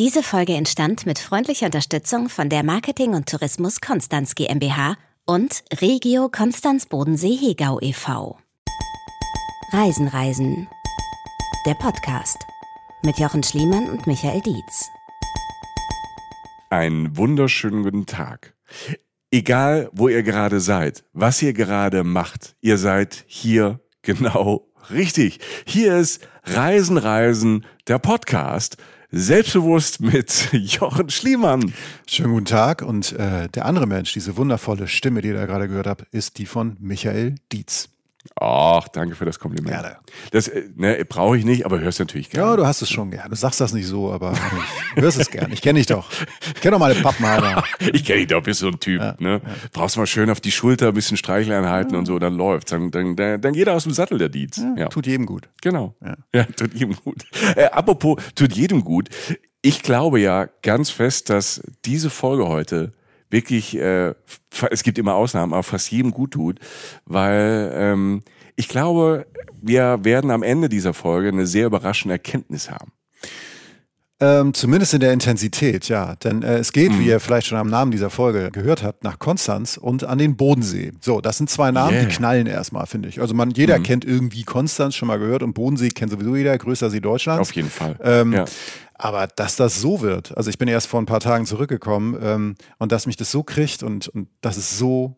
Diese Folge entstand mit freundlicher Unterstützung von der Marketing und Tourismus Konstanz GmbH und Regio Konstanz Bodensee Hegau e.V. Reisen Reisen. Der Podcast mit Jochen Schliemann und Michael Dietz. Einen wunderschönen guten Tag. Egal, wo ihr gerade seid, was ihr gerade macht, ihr seid hier genau richtig. Hier ist Reisen, Reisen, der Podcast. Selbstbewusst mit Jochen Schliemann. Schönen guten Tag. Und äh, der andere Mensch, diese wundervolle Stimme, die ihr da gerade gehört habt, ist die von Michael Dietz. Ach, danke für das Kompliment. Gerne. Das äh, ne, brauche ich nicht, aber hörst natürlich gerne. Ja, du hast es schon gern. Du sagst das nicht so, aber ich hörst es gern. Ich kenne dich doch. Ich kenne doch meine Pappenheimer. ich kenne dich doch, bist so ein Typ. Ja, ne? Brauchst mal schön auf die Schulter ein bisschen Streicheleinheiten und so, dann läuft's. Dann, dann, dann, dann geht er aus dem Sattel, der Dietz. Ja, Tut jedem gut. Genau. Ja. ja, tut jedem gut. Äh, apropos, tut jedem gut. Ich glaube ja ganz fest, dass diese Folge heute wirklich, äh, es gibt immer Ausnahmen, aber fast jedem gut tut, weil ähm, ich glaube, wir werden am Ende dieser Folge eine sehr überraschende Erkenntnis haben. Ähm, zumindest in der Intensität, ja. Denn äh, es geht, mhm. wie ihr vielleicht schon am Namen dieser Folge gehört habt, nach Konstanz und an den Bodensee. So, das sind zwei Namen, yeah. die knallen erstmal, finde ich. Also man, jeder mhm. kennt irgendwie Konstanz schon mal gehört und Bodensee kennt sowieso jeder, größter See Deutschlands. Auf jeden Fall. Ähm, ja. Aber dass das so wird, also ich bin erst vor ein paar Tagen zurückgekommen ähm, und dass mich das so kriegt und, und dass es so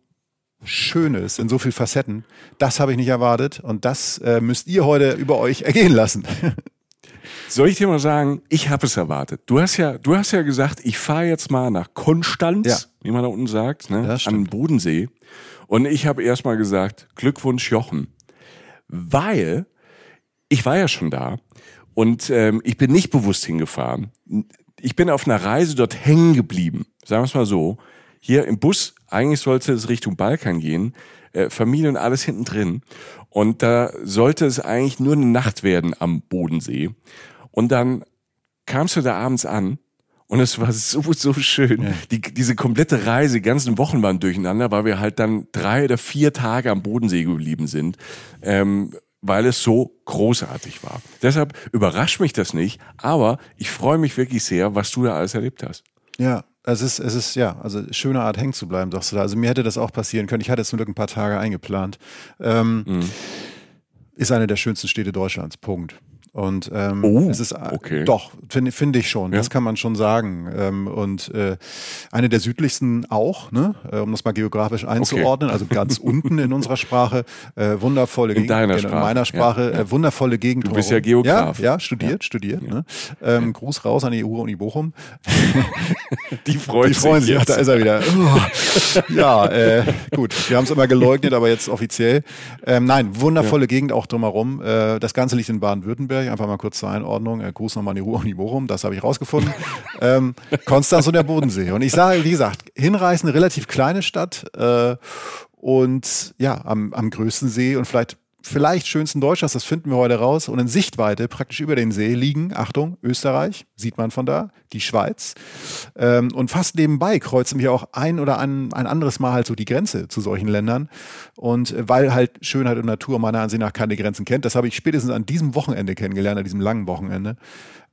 schön ist in so vielen Facetten, das habe ich nicht erwartet und das äh, müsst ihr heute über euch ergehen lassen. Soll ich dir mal sagen, ich habe es erwartet. Du hast ja, du hast ja gesagt, ich fahre jetzt mal nach Konstanz, ja. wie man da unten sagt, ne, den Bodensee. Und ich habe erst mal gesagt, Glückwunsch Jochen. Weil ich war ja schon da und ähm, ich bin nicht bewusst hingefahren. Ich bin auf einer Reise dort hängen geblieben. Sagen wir es mal so. Hier im Bus, eigentlich sollte es Richtung Balkan gehen, äh, Familie und alles hinten drin. Und da sollte es eigentlich nur eine Nacht werden am Bodensee. Und dann kamst du da abends an und es war so, so schön. Ja. Die, diese komplette Reise, die ganzen Wochen waren durcheinander, weil wir halt dann drei oder vier Tage am Bodensee geblieben sind, ähm, weil es so großartig war. Deshalb überrascht mich das nicht, aber ich freue mich wirklich sehr, was du da alles erlebt hast. Ja, es ist, es ist, ja, also schöne Art hängen zu bleiben, sagst du da. Also mir hätte das auch passieren können. Ich hatte jetzt zum Glück ein paar Tage eingeplant. Ähm, mhm. Ist eine der schönsten Städte Deutschlands. Punkt. Und ähm, oh, es ist okay. doch, finde find ich schon, ja. das kann man schon sagen. Ähm, und äh, eine der südlichsten auch, ne? Äh, um das mal geografisch einzuordnen, okay. also ganz unten in unserer Sprache, äh, wundervolle Gegend. In deiner Sprache. In meiner Sprache, ja. Äh, wundervolle Gegend. Du bist ja Geograf. Ja, ja studiert, studiert. Ne? Ähm, Gruß raus an die EU-Uni Bochum. die freuen, die freuen sich. Ach, da ist er wieder. ja, äh, gut. Wir haben es immer geleugnet, aber jetzt offiziell. Ähm, nein, wundervolle Gegend auch drumherum. Äh, das Ganze liegt in Baden-Württemberg. Nürnberg, einfach mal kurz zur Einordnung. Äh, Gruß nochmal an die Ruhr und die Bochum, das habe ich rausgefunden. ähm, Konstanz und der Bodensee. Und ich sage, wie gesagt, hinreißen, relativ kleine Stadt äh, und ja, am, am größten See und vielleicht vielleicht schönsten Deutschlands, das finden wir heute raus. Und in Sichtweite, praktisch über den See, liegen, Achtung, Österreich, sieht man von da, die Schweiz. Ähm, und fast nebenbei kreuzen wir auch ein oder ein, ein anderes Mal halt so die Grenze zu solchen Ländern. Und äh, weil halt Schönheit und Natur meiner Ansicht nach keine Grenzen kennt, das habe ich spätestens an diesem Wochenende kennengelernt, an diesem langen Wochenende.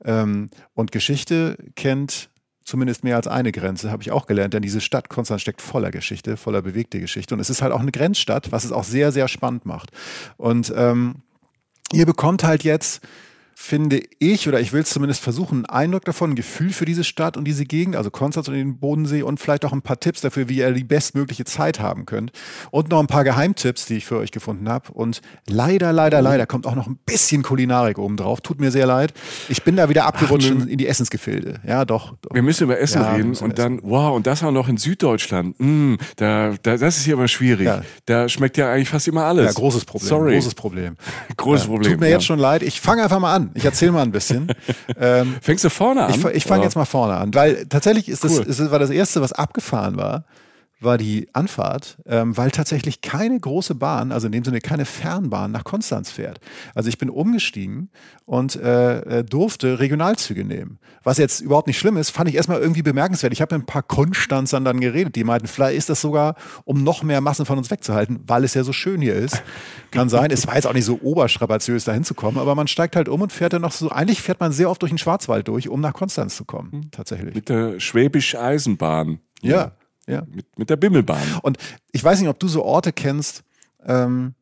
Ähm, und Geschichte kennt zumindest mehr als eine Grenze, habe ich auch gelernt, denn diese Stadt Konstanz steckt voller Geschichte, voller bewegte Geschichte. Und es ist halt auch eine Grenzstadt, was es auch sehr, sehr spannend macht. Und ähm, ihr bekommt halt jetzt finde ich, oder ich will es zumindest versuchen, einen Eindruck davon, ein Gefühl für diese Stadt und diese Gegend, also Konstanz und den Bodensee und vielleicht auch ein paar Tipps dafür, wie ihr die bestmögliche Zeit haben könnt. Und noch ein paar Geheimtipps, die ich für euch gefunden habe. Und leider, leider, leider kommt auch noch ein bisschen Kulinarik oben drauf. Tut mir sehr leid. Ich bin da wieder abgerutscht Ach, in die Essensgefilde. Ja, doch, doch. Wir müssen über Essen ja, reden und dann, wow, und das auch noch in Süddeutschland. Mm, da, da, das ist hier aber schwierig. Ja. Da schmeckt ja eigentlich fast immer alles. Ja, großes Problem. Sorry. Großes Problem. großes Problem. Tut mir jetzt schon leid. Ich fange einfach mal an. Ich erzähle mal ein bisschen. ähm, Fängst du vorne an? Ich, ich fange jetzt mal vorne an, weil tatsächlich ist cool. das, ist, war das Erste, was abgefahren war, war die Anfahrt, ähm, weil tatsächlich keine große Bahn, also in dem Sinne keine Fernbahn nach Konstanz fährt. Also ich bin umgestiegen und äh, äh durfte Regionalzüge nehmen. Was jetzt überhaupt nicht schlimm ist, fand ich erstmal irgendwie bemerkenswert. Ich habe mit ein paar Konstanzern dann geredet, die meinten, vielleicht ist das sogar, um noch mehr Massen von uns wegzuhalten, weil es ja so schön hier ist. Kann sein. Es war jetzt auch nicht so oberstrapaziös, da hinzukommen, aber man steigt halt um und fährt dann noch so, eigentlich fährt man sehr oft durch den Schwarzwald durch, um nach Konstanz zu kommen, hm. tatsächlich. Mit der Schwäbisch-Eisenbahn. Ja. ja. Mit, mit der Bimmelbahn. Und ich weiß nicht, ob du so Orte kennst, ähm,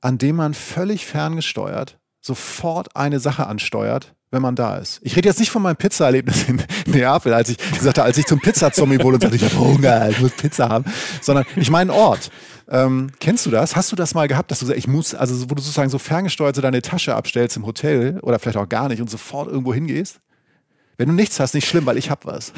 an denen man völlig ferngesteuert sofort eine Sache ansteuert, wenn man da ist. Ich rede jetzt nicht von meinem Pizza-Erlebnis in Neapel, als ich sagte, als ich zum Pizzazombie wurde und sagte, ich habe Hunger, ich muss Pizza haben, sondern ich meine Ort. Ähm, kennst du das? Hast du das mal gehabt, dass du sagst, ich muss, also wo du sozusagen so ferngesteuert so deine Tasche abstellst im Hotel oder vielleicht auch gar nicht und sofort irgendwo hingehst? Wenn du nichts hast, nicht schlimm, weil ich hab was.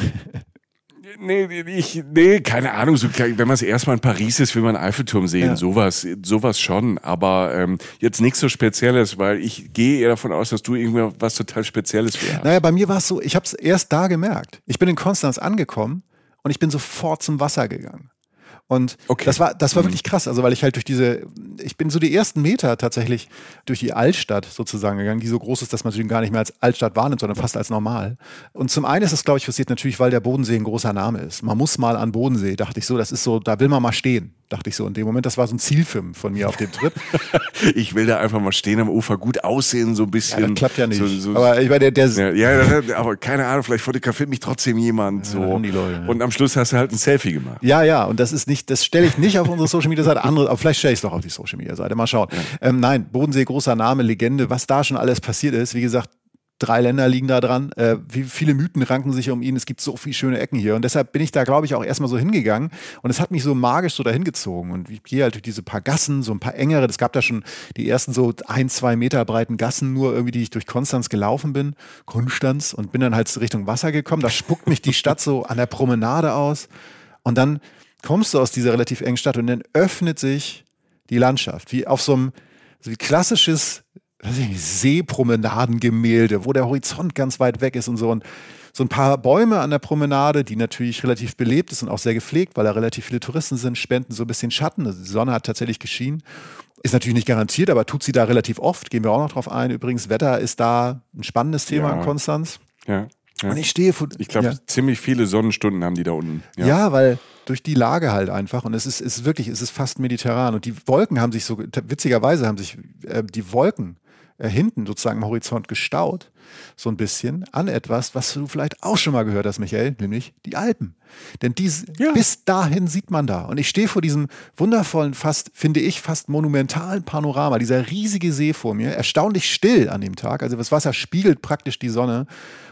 Nee, ich, nee, keine Ahnung. So, wenn man es erstmal in Paris ist, will man Eiffelturm sehen. Ja. Sowas, sowas schon. Aber ähm, jetzt nichts so Spezielles, weil ich gehe eher davon aus, dass du irgendwie was total Spezielles wärst. Naja, bei mir war es so, ich habe es erst da gemerkt. Ich bin in Konstanz angekommen und ich bin sofort zum Wasser gegangen. Und okay. das war, das war mhm. wirklich krass. Also, weil ich halt durch diese, ich bin so die ersten Meter tatsächlich durch die Altstadt sozusagen gegangen, die so groß ist, dass man sie gar nicht mehr als Altstadt wahrnimmt, sondern fast als normal. Und zum einen ist das, glaube ich, passiert natürlich, weil der Bodensee ein großer Name ist. Man muss mal an Bodensee, dachte ich so, das ist so, da will man mal stehen dachte ich so in dem Moment. Das war so ein Zielfilm von mir auf dem Trip. ich will da einfach mal stehen am Ufer, gut aussehen, so ein bisschen. Ja, das klappt ja nicht. So, so, aber ich meine, der, der ja, ja, aber keine Ahnung, vielleicht fotografiert mich trotzdem jemand so. Ja, Leute, und am Schluss hast du halt ein Selfie gemacht. Ja, ja, und das ist nicht, das stelle ich nicht auf unsere Social Media Seite, andere, aber vielleicht stelle ich es doch auf die Social Media Seite. Mal schauen. Ähm, nein, Bodensee, großer Name, Legende, was da schon alles passiert ist. Wie gesagt, drei Länder liegen da dran. Äh, wie viele Mythen ranken sich um ihn? Es gibt so viele schöne Ecken hier. Und deshalb bin ich da, glaube ich, auch erstmal so hingegangen. Und es hat mich so magisch so dahin gezogen. Und ich gehe halt durch diese paar Gassen, so ein paar engere. Es gab da schon die ersten so ein, zwei Meter breiten Gassen, nur irgendwie, die ich durch Konstanz gelaufen bin. Konstanz. Und bin dann halt Richtung Wasser gekommen. Da spuckt mich die Stadt so an der Promenade aus. Und dann kommst du aus dieser relativ engen Stadt und dann öffnet sich die Landschaft. Wie auf so einem, so wie klassisches Seepromenadengemälde, wo der Horizont ganz weit weg ist und so. Und so ein paar Bäume an der Promenade, die natürlich relativ belebt ist und auch sehr gepflegt, weil da relativ viele Touristen sind, spenden so ein bisschen Schatten. Also die Sonne hat tatsächlich geschienen. Ist natürlich nicht garantiert, aber tut sie da relativ oft. Gehen wir auch noch drauf ein. Übrigens, Wetter ist da ein spannendes Thema ja. in Konstanz. Ja. ja. Und ich stehe vor. Ich glaube, ja. ziemlich viele Sonnenstunden haben die da unten. Ja, weil durch die Lage halt einfach. Und es ist, ist wirklich, es ist fast mediterran. Und die Wolken haben sich so, witzigerweise haben sich äh, die Wolken äh, hinten sozusagen am Horizont gestaut, so ein bisschen, an etwas, was du vielleicht auch schon mal gehört hast, Michael, nämlich die Alpen. Denn dies, ja. bis dahin sieht man da. Und ich stehe vor diesem wundervollen, fast, finde ich, fast monumentalen Panorama, dieser riesige See vor mir, erstaunlich still an dem Tag. Also das Wasser spiegelt praktisch die Sonne.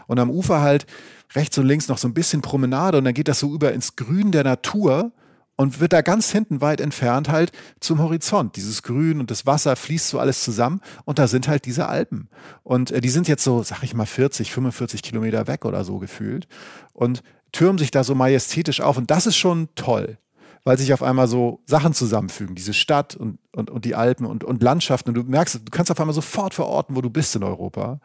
Und am Ufer halt rechts und links noch so ein bisschen Promenade und dann geht das so über ins Grün der Natur und wird da ganz hinten weit entfernt halt zum Horizont. Dieses Grün und das Wasser fließt so alles zusammen und da sind halt diese Alpen. Und äh, die sind jetzt so, sag ich mal, 40, 45 Kilometer weg oder so gefühlt und türmen sich da so majestätisch auf und das ist schon toll weil sich auf einmal so Sachen zusammenfügen, diese Stadt und, und, und die Alpen und, und Landschaften. Und du merkst, du kannst auf einmal sofort verorten, wo du bist in Europa.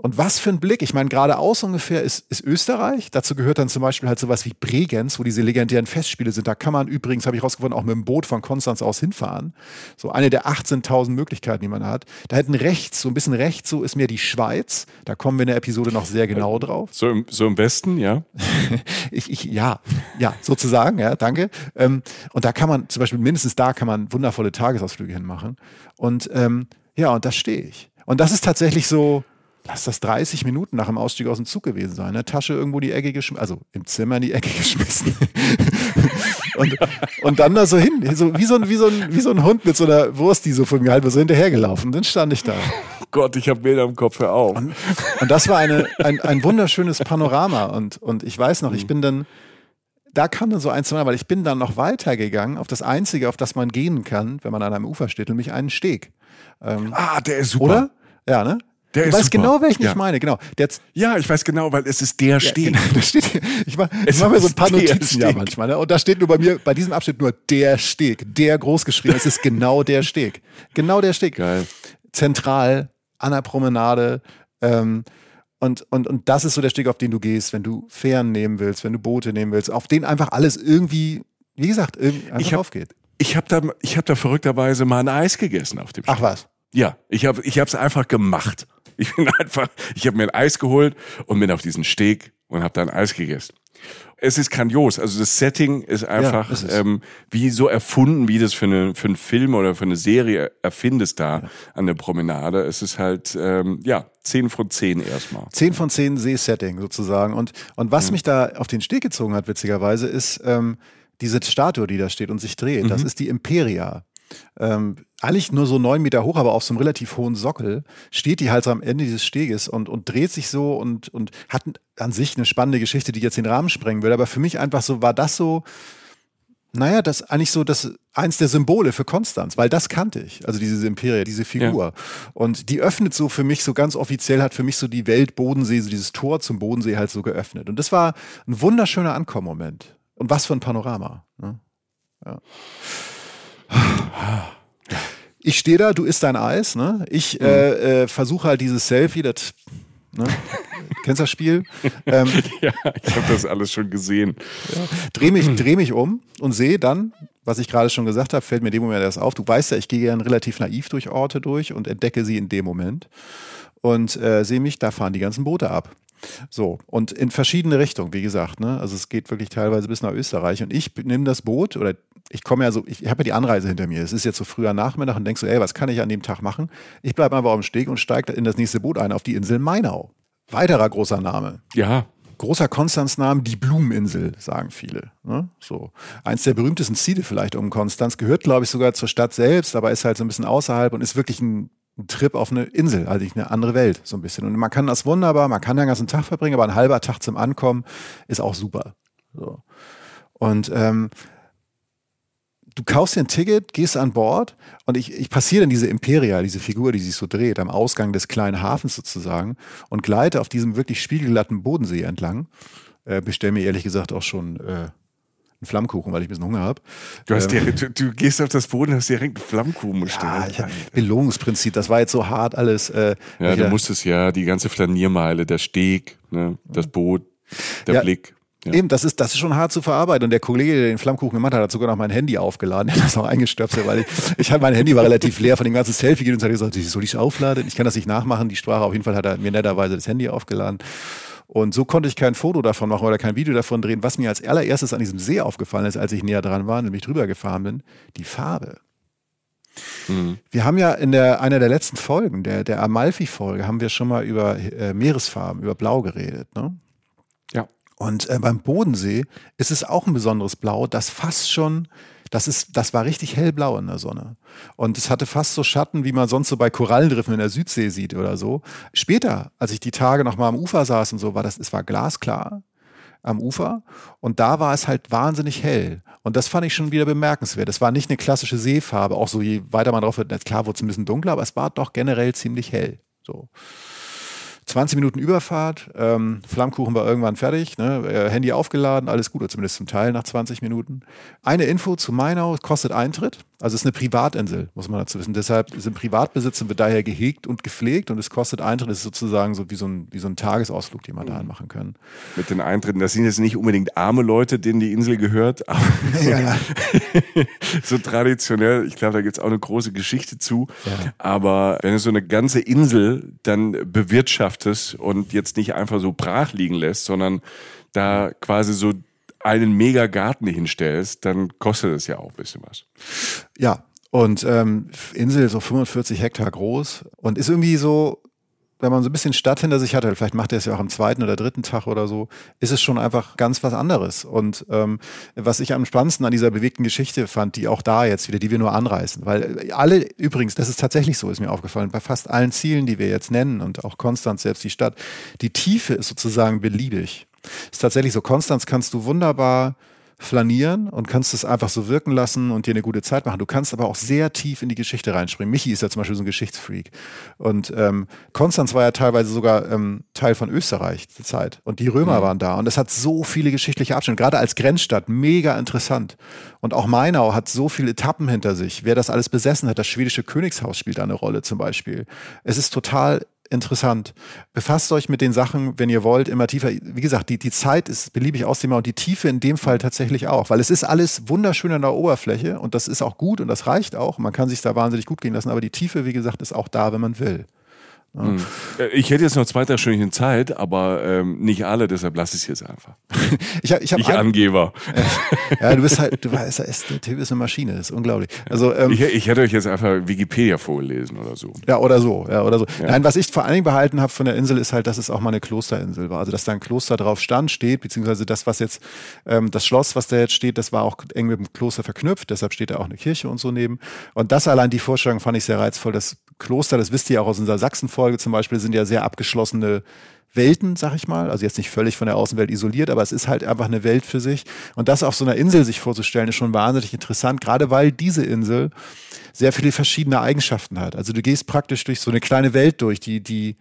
Und was für ein Blick. Ich meine, geradeaus ungefähr ist, ist Österreich. Dazu gehört dann zum Beispiel halt sowas wie Bregenz, wo diese legendären Festspiele sind. Da kann man übrigens, habe ich rausgefunden, auch mit dem Boot von Konstanz aus hinfahren. So eine der 18.000 Möglichkeiten, die man hat. Da hinten rechts, so ein bisschen rechts, so ist mir die Schweiz. Da kommen wir in der Episode noch sehr genau drauf. So im, so im Westen, ja? ich, ich, ja, ja, sozusagen, ja, danke. Ähm, und da kann man, zum Beispiel mindestens da kann man wundervolle Tagesausflüge hinmachen. Und ähm, ja, und da stehe ich. Und das ist tatsächlich so, lass das 30 Minuten nach dem Ausstieg aus dem Zug gewesen sein. Ne? Tasche irgendwo die Ecke geschmissen, also im Zimmer in die Ecke geschmissen. und, und dann da so hin, so, wie, so ein, wie, so ein, wie so ein Hund mit so einer Wurst, die so von mir halb so hinterhergelaufen. Dann stand ich da. Gott, ich habe Bilder im Kopf, hör auf. Und, und das war eine, ein, ein wunderschönes Panorama. Und, und ich weiß noch, ich bin dann, da kam dann so ein, zwei, weil ich bin dann noch weitergegangen auf das Einzige, auf das man gehen kann, wenn man an einem Ufer steht, nämlich einen Steg. Ähm, ah, der ist super. Oder? Ja, ne? Der du ist weißt super. genau, welchen ja. ich meine, genau. Der ja, ich weiß genau, weil es ist der Steg. Ja, genau, steht, ich mache mach mir so ein paar Notizen ja manchmal. Ne? Und da steht nur bei mir, bei diesem Abschnitt nur der Steg, der groß geschrieben. Es ist genau der Steg. Genau der Steg. Geil. Zentral, an der Promenade. Ähm, und, und, und das ist so der Steg, auf den du gehst, wenn du Fähren nehmen willst, wenn du Boote nehmen willst, auf den einfach alles irgendwie wie gesagt, einfach ich hab, aufgeht. Ich habe da, ich hab da verrückterweise mal ein Eis gegessen auf dem Steg. Ach was? Ja, ich habe ich es einfach gemacht. Ich bin einfach, ich habe mir ein Eis geholt und bin auf diesen Steg und habe da ein Eis gegessen. Es ist grandios. Also das Setting ist einfach ja, ähm, wie so erfunden, wie das für, eine, für einen Film oder für eine Serie erfindest da ja. an der Promenade. Es ist halt, ähm, ja, zehn von zehn erstmal. Zehn von zehn See-Setting sozusagen. Und, und was mhm. mich da auf den Steg gezogen hat, witzigerweise, ist ähm, diese Statue, die da steht und sich dreht. Mhm. Das ist die Imperia ähm, eigentlich nur so neun Meter hoch, aber auf so einem relativ hohen Sockel, steht die halt am Ende dieses Steges und, und dreht sich so und, und hat an sich eine spannende Geschichte, die jetzt den Rahmen sprengen würde. Aber für mich einfach so, war das so, naja, das eigentlich so das eins der Symbole für Konstanz, weil das kannte ich, also diese Imperie, diese Figur. Ja. Und die öffnet so für mich so ganz offiziell, hat für mich so die Welt Bodensee, so dieses Tor zum Bodensee halt so geöffnet. Und das war ein wunderschöner Ankommenmoment. Und was für ein Panorama. Ne? Ja. Ich stehe da, du isst dein Eis, ne? Ich mhm. äh, äh, versuche halt dieses Selfie, das Ne? Kennst du das Spiel? Ähm, ja, ich habe das alles schon gesehen. Ja. Dreh mich, dreh mich um und sehe dann, was ich gerade schon gesagt habe, fällt mir in dem Moment erst auf. Du weißt ja, ich gehe gern relativ naiv durch Orte durch und entdecke sie in dem Moment und äh, sehe mich, da fahren die ganzen Boote ab. So, und in verschiedene Richtungen, wie gesagt, ne? Also es geht wirklich teilweise bis nach Österreich. Und ich nehme das Boot oder ich komme ja so, ich habe ja die Anreise hinter mir. Es ist jetzt so früher Nachmittag und denkst so, ey, was kann ich an dem Tag machen? Ich bleibe einfach auf dem Steg und steige in das nächste Boot ein, auf die Insel Mainau. Weiterer großer Name. Ja. Großer Konstanznamen, die Blumeninsel, sagen viele. Ne? So. Eins der berühmtesten Ziele vielleicht um Konstanz, gehört, glaube ich, sogar zur Stadt selbst, aber ist halt so ein bisschen außerhalb und ist wirklich ein ein Trip auf eine Insel, also eine andere Welt, so ein bisschen. Und man kann das wunderbar, man kann den ganzen Tag verbringen, aber ein halber Tag zum Ankommen ist auch super. So. Und ähm, du kaufst dir ein Ticket, gehst an Bord und ich, ich passiere dann diese Imperia, diese Figur, die sich so dreht, am Ausgang des kleinen Hafens sozusagen und gleite auf diesem wirklich spiegelglatten Bodensee entlang. Äh, bestell mir ehrlich gesagt auch schon äh, einen Flammkuchen, weil ich ein bisschen Hunger habe. Du, ähm, direkt, du, du, gehst auf das Boden und hast direkt einen Flammkuchen bestellt. Ja, ich Belohnungsprinzip, das war jetzt so hart alles. Äh, ja, du musstest ja die ganze Flaniermeile, der Steg, ne, das Boot, der ja, Blick. Ja. Eben, das ist, das ist schon hart zu verarbeiten. Und der Kollege, der den Flammkuchen gemacht hat, hat sogar noch mein Handy aufgeladen. Er hat das auch eingestöpselt, weil ich, ich hatte mein Handy war relativ leer von dem ganzen Selfie und hat gesagt, soll ich es aufladen? Ich kann das nicht nachmachen. Die Sprache auf jeden Fall hat er mir netterweise das Handy aufgeladen. Und so konnte ich kein Foto davon machen oder kein Video davon drehen. Was mir als allererstes an diesem See aufgefallen ist, als ich näher dran war, nämlich drüber gefahren bin, die Farbe. Mhm. Wir haben ja in der, einer der letzten Folgen, der, der Amalfi-Folge, haben wir schon mal über äh, Meeresfarben, über Blau geredet. Ne? Ja. Und äh, beim Bodensee ist es auch ein besonderes Blau, das fast schon das ist, das war richtig hellblau in der Sonne. Und es hatte fast so Schatten, wie man sonst so bei Korallenriffen in der Südsee sieht oder so. Später, als ich die Tage noch mal am Ufer saß und so, war das, es war glasklar am Ufer und da war es halt wahnsinnig hell. Und das fand ich schon wieder bemerkenswert. Es war nicht eine klassische Seefarbe, auch so je weiter man drauf wird, klar wurde es ein bisschen dunkler, aber es war doch generell ziemlich hell. So. 20 Minuten Überfahrt, ähm, Flammkuchen war irgendwann fertig, ne? Äh, Handy aufgeladen, alles gut, oder zumindest zum Teil nach 20 Minuten. Eine Info zu Mainau, kostet Eintritt. Also es ist eine Privatinsel, muss man dazu wissen. Deshalb sind Privatbesitz und wird daher gehegt und gepflegt und es kostet Eintritt. Das ist sozusagen so wie so ein, wie so ein Tagesausflug, den man mhm. da machen kann. Mit den Eintritten, das sind jetzt nicht unbedingt arme Leute, denen die Insel gehört, aber ja, ja. so traditionell, ich glaube, da gibt es auch eine große Geschichte zu. Ja. Aber wenn du so eine ganze Insel dann bewirtschaftest und jetzt nicht einfach so brach liegen lässt, sondern da quasi so einen Megagarten hinstellst, dann kostet es ja auch ein bisschen was. Ja, und ähm, Insel so 45 Hektar groß und ist irgendwie so, wenn man so ein bisschen Stadt hinter sich hat, vielleicht macht er es ja auch am zweiten oder dritten Tag oder so, ist es schon einfach ganz was anderes. Und ähm, was ich am spannendsten an dieser bewegten Geschichte fand, die auch da jetzt wieder, die wir nur anreißen, weil alle, übrigens, das ist tatsächlich so, ist mir aufgefallen, bei fast allen Zielen, die wir jetzt nennen und auch Konstanz selbst die Stadt, die Tiefe ist sozusagen beliebig. Ist tatsächlich so, Konstanz kannst du wunderbar flanieren und kannst es einfach so wirken lassen und dir eine gute Zeit machen. Du kannst aber auch sehr tief in die Geschichte reinspringen. Michi ist ja zum Beispiel so ein Geschichtsfreak. Und ähm, Konstanz war ja teilweise sogar ähm, Teil von Österreich zur Zeit. Und die Römer mhm. waren da. Und es hat so viele geschichtliche Abschnitte, gerade als Grenzstadt, mega interessant. Und auch Mainau hat so viele Etappen hinter sich. Wer das alles besessen hat, das schwedische Königshaus spielt da eine Rolle zum Beispiel. Es ist total interessant. Befasst euch mit den Sachen, wenn ihr wollt, immer tiefer. Wie gesagt, die, die Zeit ist beliebig ausdehnbar und die Tiefe in dem Fall tatsächlich auch, weil es ist alles wunderschön an der Oberfläche und das ist auch gut und das reicht auch. Man kann sich da wahnsinnig gut gehen lassen, aber die Tiefe, wie gesagt, ist auch da, wenn man will. Mhm. Ich hätte jetzt noch zwei, drei Stündchen Zeit, aber ähm, nicht alle, deshalb lasse ich es jetzt einfach. ich ich, ich Angeber. ja, du bist halt, du weißt, der Typ ist eine Maschine, das ist unglaublich. Also, ähm, ich, ich hätte euch jetzt einfach Wikipedia vorgelesen oder so. Ja, oder so, ja, oder so. Ja. Nein, was ich vor allen Dingen behalten habe von der Insel ist halt, dass es auch mal eine Klosterinsel war. Also, dass da ein Kloster drauf stand, steht, beziehungsweise das, was jetzt, ähm, das Schloss, was da jetzt steht, das war auch eng mit dem Kloster verknüpft, deshalb steht da auch eine Kirche und so neben. Und das allein, die Vorstellung fand ich sehr reizvoll, dass Kloster, das wisst ihr auch aus unserer Sachsen-Folge zum Beispiel, sind ja sehr abgeschlossene Welten, sag ich mal. Also jetzt nicht völlig von der Außenwelt isoliert, aber es ist halt einfach eine Welt für sich. Und das auf so einer Insel sich vorzustellen, ist schon wahnsinnig interessant, gerade weil diese Insel sehr viele verschiedene Eigenschaften hat. Also du gehst praktisch durch so eine kleine Welt durch, die, die,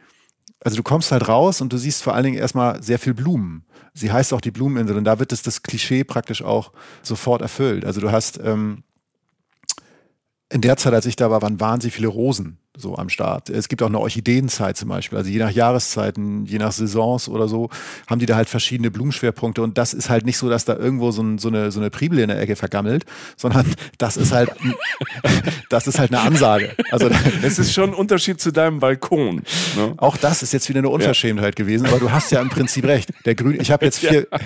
also du kommst halt raus und du siehst vor allen Dingen erstmal sehr viel Blumen. Sie heißt auch die Blumeninsel und da wird es das Klischee praktisch auch sofort erfüllt. Also du hast ähm, in der Zeit, als ich da war, waren wahnsinnig viele Rosen so am Start. Es gibt auch eine Orchideenzeit zum Beispiel. Also je nach Jahreszeiten, je nach Saisons oder so, haben die da halt verschiedene Blumenschwerpunkte. Und das ist halt nicht so, dass da irgendwo so, ein, so eine, so eine Priebel in der Ecke vergammelt, sondern das ist halt, das ist halt eine Ansage. Also, es ist schon ein Unterschied zu deinem Balkon. Ne? Auch das ist jetzt wieder eine Unverschämtheit ja. gewesen, aber du hast ja im Prinzip recht. Der Grün, ich habe jetzt vier, ja.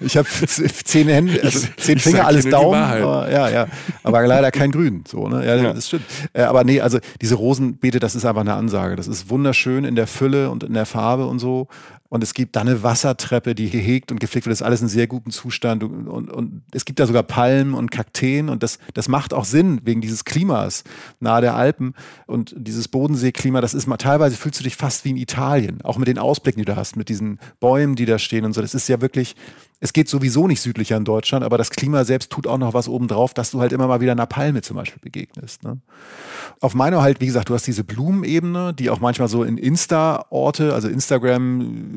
ich habe zehn Hände, also zehn ich Finger, alles Daumen. Aber, ja, ja. Aber leider kein Grün. So, ne? ja, ja. das stimmt. Äh, aber nee, also diese Rosen Blumenbeete, das ist einfach eine Ansage. Das ist wunderschön in der Fülle und in der Farbe und so. Und es gibt da eine Wassertreppe, die gehegt und gepflegt wird. Das ist alles in sehr gutem Zustand. Und, und, und, es gibt da sogar Palmen und Kakteen. Und das, das macht auch Sinn wegen dieses Klimas nahe der Alpen. Und dieses Bodenseeklima, das ist mal, teilweise fühlst du dich fast wie in Italien. Auch mit den Ausblicken, die du hast, mit diesen Bäumen, die da stehen und so. Das ist ja wirklich, es geht sowieso nicht südlicher in Deutschland, aber das Klima selbst tut auch noch was obendrauf, dass du halt immer mal wieder einer Palme zum Beispiel begegnest. Ne? Auf meiner halt, wie gesagt, du hast diese Blumenebene, die auch manchmal so in Insta-Orte, also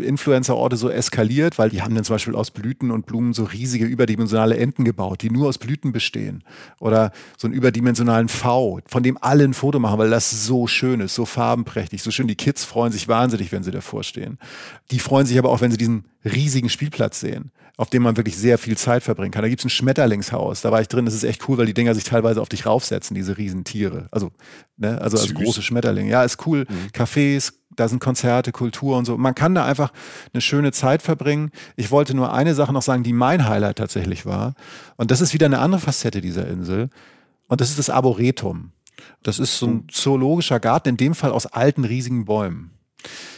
Instagram-Influencer-Orte so eskaliert, weil die haben dann zum Beispiel aus Blüten und Blumen so riesige überdimensionale Enten gebaut, die nur aus Blüten bestehen. Oder so einen überdimensionalen V, von dem alle ein Foto machen, weil das so schön ist, so farbenprächtig, so schön. Die Kids freuen sich wahnsinnig, wenn sie davor stehen. Die freuen sich aber auch, wenn sie diesen riesigen Spielplatz sehen auf dem man wirklich sehr viel Zeit verbringen kann. Da gibt's ein Schmetterlingshaus, da war ich drin, das ist echt cool, weil die Dinger sich teilweise auf dich raufsetzen, diese Riesentiere. Also, ne, also als große Schmetterlinge. Ja, ist cool. Mhm. Cafés, da sind Konzerte, Kultur und so. Man kann da einfach eine schöne Zeit verbringen. Ich wollte nur eine Sache noch sagen, die mein Highlight tatsächlich war. Und das ist wieder eine andere Facette dieser Insel. Und das ist das Arboretum. Das ist so ein mhm. zoologischer Garten, in dem Fall aus alten, riesigen Bäumen.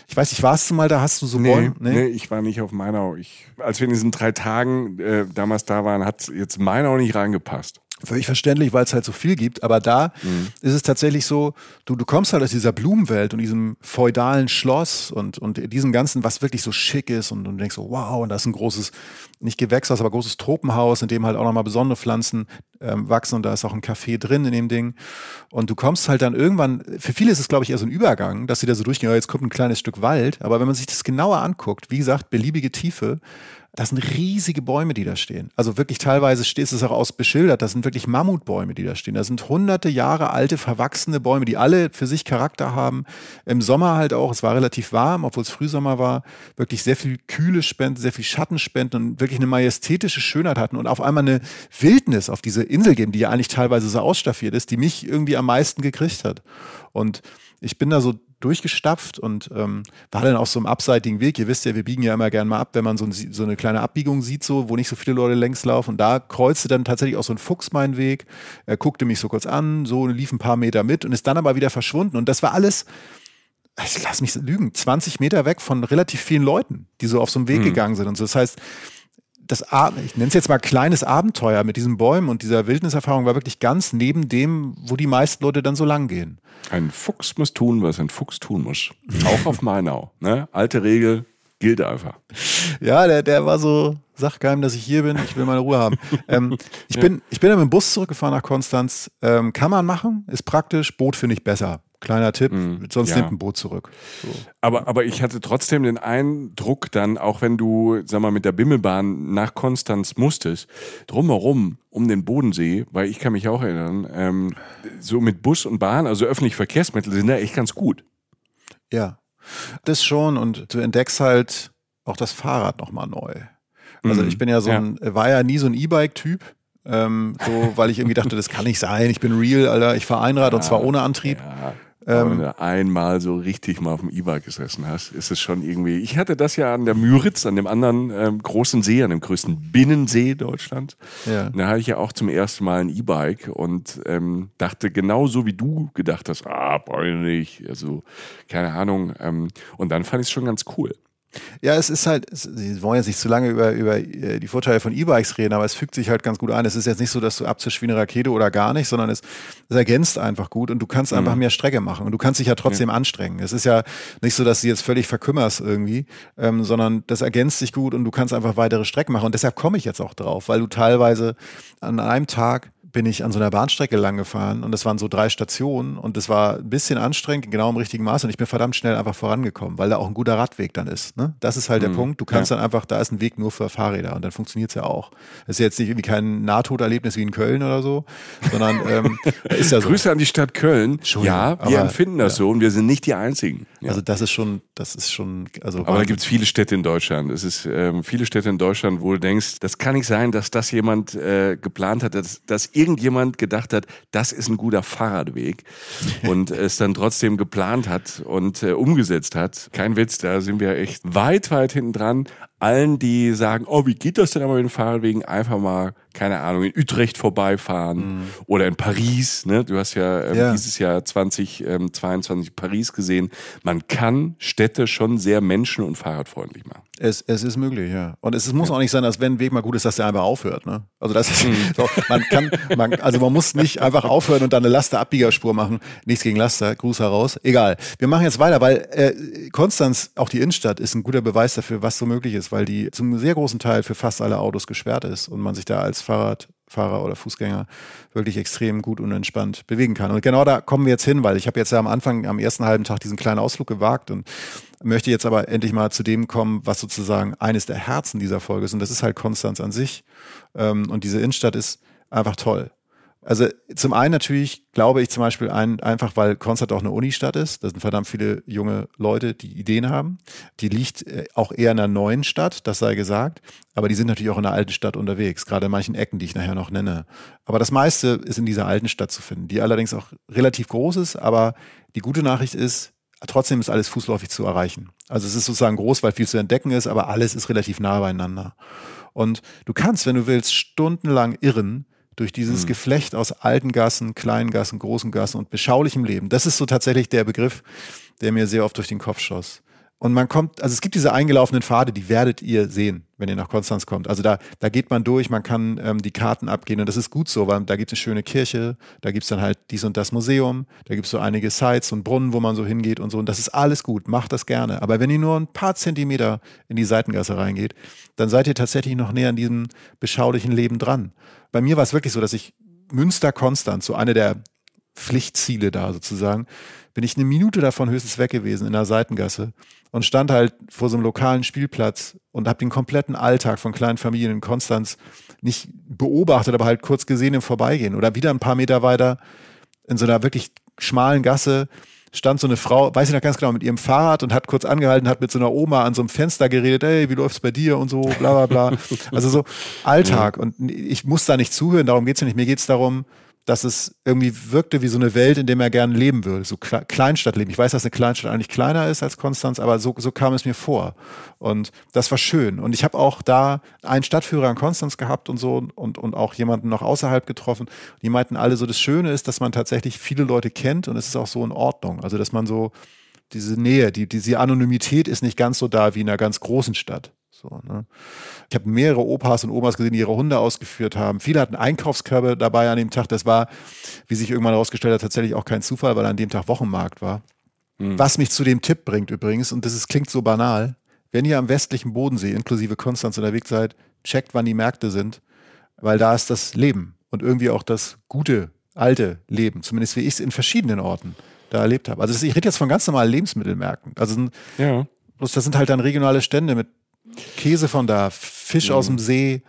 Ich weiß nicht, warst du mal da? Hast du so nee, Bäume? Nee? nee, ich war nicht auf Mainau. Ich, als wir in diesen drei Tagen äh, damals da waren, hat jetzt Mainau nicht reingepasst. Völlig verständlich, weil es halt so viel gibt. Aber da mhm. ist es tatsächlich so, du, du kommst halt aus dieser Blumenwelt und diesem feudalen Schloss und, und diesem Ganzen, was wirklich so schick ist und, und du denkst so, wow, und da ist ein großes, nicht Gewächshaus, aber großes Tropenhaus, in dem halt auch nochmal besondere Pflanzen ähm, wachsen und da ist auch ein Café drin in dem Ding. Und du kommst halt dann irgendwann, für viele ist es glaube ich eher so ein Übergang, dass sie da so durchgehen, oh, jetzt kommt ein kleines Stück Wald. Aber wenn man sich das genauer anguckt, wie gesagt, beliebige Tiefe, das sind riesige Bäume, die da stehen. Also wirklich teilweise steht es auch aus beschildert. Das sind wirklich Mammutbäume, die da stehen. Das sind hunderte Jahre alte, verwachsene Bäume, die alle für sich Charakter haben. Im Sommer halt auch. Es war relativ warm, obwohl es Frühsommer war. Wirklich sehr viel Kühle spenden, sehr viel Schatten spenden und wirklich eine majestätische Schönheit hatten und auf einmal eine Wildnis auf diese Insel geben, die ja eigentlich teilweise so ausstaffiert ist, die mich irgendwie am meisten gekriegt hat. Und ich bin da so durchgestapft und ähm, war dann auf so einem abseitigen Weg. Ihr wisst ja, wir biegen ja immer gerne mal ab, wenn man so, ein, so, eine kleine Abbiegung sieht, so, wo nicht so viele Leute längs laufen. Und da kreuzte dann tatsächlich auch so ein Fuchs meinen Weg. Er guckte mich so kurz an, so lief ein paar Meter mit und ist dann aber wieder verschwunden. Und das war alles, ich lass mich lügen, 20 Meter weg von relativ vielen Leuten, die so auf so einem Weg mhm. gegangen sind. Und so. Das heißt, das, ich nenne es jetzt mal kleines Abenteuer mit diesen Bäumen und dieser Wildniserfahrung war wirklich ganz neben dem, wo die meisten Leute dann so lang gehen. Ein Fuchs muss tun, was ein Fuchs tun muss. Auch auf Mainau. Ne? Alte Regel gilt einfach. Ja, der, der war so, sag keinem, dass ich hier bin, ich will meine Ruhe haben. ähm, ich, ja. bin, ich bin dann mit dem Bus zurückgefahren nach Konstanz. Ähm, kann man machen, ist praktisch, Boot finde ich besser. Kleiner Tipp, mm, sonst ja. nimmt ein Boot zurück. So. Aber, aber ich hatte trotzdem den Eindruck dann, auch wenn du, sag mal, mit der Bimmelbahn nach Konstanz musstest, drumherum um den Bodensee, weil ich kann mich auch erinnern, ähm, so mit Bus und Bahn, also öffentliche Verkehrsmittel sind da echt ganz gut. Ja. Das schon und du entdeckst halt auch das Fahrrad nochmal neu. Also mhm. ich bin ja so ein, ja. war ja nie so ein E-Bike-Typ. Ähm, so, weil ich irgendwie dachte, das kann nicht sein. Ich bin real, Alter. Ich fahre Einrad ja, und zwar ohne Antrieb. Ja. Ähm, wenn du einmal so richtig mal auf dem E-Bike gesessen hast, ist es schon irgendwie. Ich hatte das ja an der Müritz, an dem anderen ähm, großen See, an dem größten Binnensee Deutschlands. Ja. Da hatte ich ja auch zum ersten Mal ein E-Bike und ähm, dachte genauso wie du gedacht hast, ah, brauche ich nicht. Also, keine Ahnung. Ähm, und dann fand ich es schon ganz cool. Ja, es ist halt, Sie wollen jetzt nicht zu lange über, über äh, die Vorteile von E-Bikes reden, aber es fügt sich halt ganz gut ein. Es ist jetzt nicht so, dass du abzischst wie eine Rakete oder gar nicht, sondern es, es ergänzt einfach gut und du kannst mhm. einfach mehr Strecke machen und du kannst dich ja trotzdem ja. anstrengen. Es ist ja nicht so, dass du jetzt völlig verkümmerst irgendwie, ähm, sondern das ergänzt sich gut und du kannst einfach weitere Strecken machen. Und deshalb komme ich jetzt auch drauf, weil du teilweise an einem Tag bin ich an so einer Bahnstrecke lang gefahren und das waren so drei Stationen und es war ein bisschen anstrengend, genau im richtigen Maß und ich bin verdammt schnell einfach vorangekommen, weil da auch ein guter Radweg dann ist. Ne? Das ist halt mhm. der Punkt. Du kannst ja. dann einfach, da ist ein Weg nur für Fahrräder und dann funktioniert es ja auch. Das ist jetzt nicht irgendwie kein Nahtoderlebnis wie in Köln oder so, sondern ähm, ist ja so. Grüße an die Stadt Köln. Ja, wir aber, empfinden das ja. so und wir sind nicht die Einzigen. Ja. Also das ist schon, das ist schon, also. Aber da gibt es viele Städte in Deutschland. Es ist ähm, viele Städte in Deutschland, wo du denkst, das kann nicht sein, dass das jemand äh, geplant hat, dass, dass irgendjemand gedacht hat, das ist ein guter Fahrradweg und es dann trotzdem geplant hat und äh, umgesetzt hat. Kein Witz, da sind wir echt weit, weit hinten dran allen, die sagen, oh, wie geht das denn aber mit den Fahrradwegen? Einfach mal, keine Ahnung, in Utrecht vorbeifahren mhm. oder in Paris. Ne? Du hast ja, ähm, ja. dieses Jahr 2022 ähm, Paris gesehen. Man kann Städte schon sehr menschen- und fahrradfreundlich machen. Es, es ist möglich, ja. Und es, es muss ja. auch nicht sein, dass wenn ein Weg mal gut ist, dass der einfach aufhört. Ne? Also das ist, mhm. so, man kann, man, also man muss nicht einfach aufhören und dann eine Laster-Abbiegerspur machen. Nichts gegen Laster, Gruß heraus. Egal. Wir machen jetzt weiter, weil äh, Konstanz, auch die Innenstadt, ist ein guter Beweis dafür, was so möglich ist, weil die zum sehr großen Teil für fast alle Autos gesperrt ist und man sich da als Fahrradfahrer oder Fußgänger wirklich extrem gut und entspannt bewegen kann. Und genau da kommen wir jetzt hin, weil ich habe jetzt ja am Anfang, am ersten halben Tag diesen kleinen Ausflug gewagt und möchte jetzt aber endlich mal zu dem kommen, was sozusagen eines der Herzen dieser Folge ist. Und das ist halt Konstanz an sich. Ähm, und diese Innenstadt ist einfach toll. Also zum einen natürlich glaube ich zum Beispiel ein, einfach, weil Konstanz auch eine Unistadt ist. Da sind verdammt viele junge Leute, die Ideen haben. Die liegt äh, auch eher in einer neuen Stadt, das sei gesagt. Aber die sind natürlich auch in der alten Stadt unterwegs, gerade in manchen Ecken, die ich nachher noch nenne. Aber das meiste ist in dieser alten Stadt zu finden, die allerdings auch relativ groß ist. Aber die gute Nachricht ist, trotzdem ist alles fußläufig zu erreichen. Also es ist sozusagen groß, weil viel zu entdecken ist, aber alles ist relativ nah beieinander. Und du kannst, wenn du willst, stundenlang irren durch dieses mhm. Geflecht aus alten Gassen, kleinen Gassen, großen Gassen und beschaulichem Leben. Das ist so tatsächlich der Begriff, der mir sehr oft durch den Kopf schoss. Und man kommt, also es gibt diese eingelaufenen Pfade, die werdet ihr sehen, wenn ihr nach Konstanz kommt. Also da, da geht man durch, man kann ähm, die Karten abgehen und das ist gut so, weil da gibt es eine schöne Kirche, da gibt es dann halt dies und das Museum, da gibt es so einige Sites und Brunnen, wo man so hingeht und so. Und das ist alles gut, macht das gerne. Aber wenn ihr nur ein paar Zentimeter in die Seitengasse reingeht, dann seid ihr tatsächlich noch näher an diesem beschaulichen Leben dran bei mir war es wirklich so, dass ich Münster Konstanz, so eine der Pflichtziele da sozusagen, bin ich eine Minute davon höchstens weg gewesen in der Seitengasse und stand halt vor so einem lokalen Spielplatz und habe den kompletten Alltag von kleinen Familien in Konstanz nicht beobachtet, aber halt kurz gesehen im Vorbeigehen oder wieder ein paar Meter weiter in so einer wirklich schmalen Gasse stand so eine Frau, weiß ich noch ganz genau, mit ihrem Fahrrad und hat kurz angehalten, hat mit so einer Oma an so einem Fenster geredet, ey, wie läuft's bei dir und so, bla bla bla. Also so Alltag. Und ich muss da nicht zuhören, darum geht's ja nicht. Mir geht's darum, dass es irgendwie wirkte wie so eine Welt, in der er gerne leben würde, so Kleinstadtleben. Ich weiß, dass eine Kleinstadt eigentlich kleiner ist als Konstanz, aber so, so kam es mir vor. Und das war schön. Und ich habe auch da einen Stadtführer in Konstanz gehabt und so und, und auch jemanden noch außerhalb getroffen. Die meinten alle so, das Schöne ist, dass man tatsächlich viele Leute kennt und es ist auch so in Ordnung. Also, dass man so diese Nähe, die, diese Anonymität ist nicht ganz so da wie in einer ganz großen Stadt. So, ne? Ich habe mehrere Opas und Omas gesehen, die ihre Hunde ausgeführt haben. Viele hatten Einkaufskörbe dabei an dem Tag. Das war, wie sich irgendwann herausgestellt hat, tatsächlich auch kein Zufall, weil an dem Tag Wochenmarkt war. Mhm. Was mich zu dem Tipp bringt übrigens, und das ist, klingt so banal, wenn ihr am westlichen Bodensee inklusive Konstanz unterwegs seid, checkt, wann die Märkte sind, weil da ist das Leben und irgendwie auch das gute, alte Leben, zumindest wie ich es in verschiedenen Orten da erlebt habe. Also ich rede jetzt von ganz normalen Lebensmittelmärkten. Also ja. das sind halt dann regionale Stände mit Käse von da, Fisch mhm. aus dem See,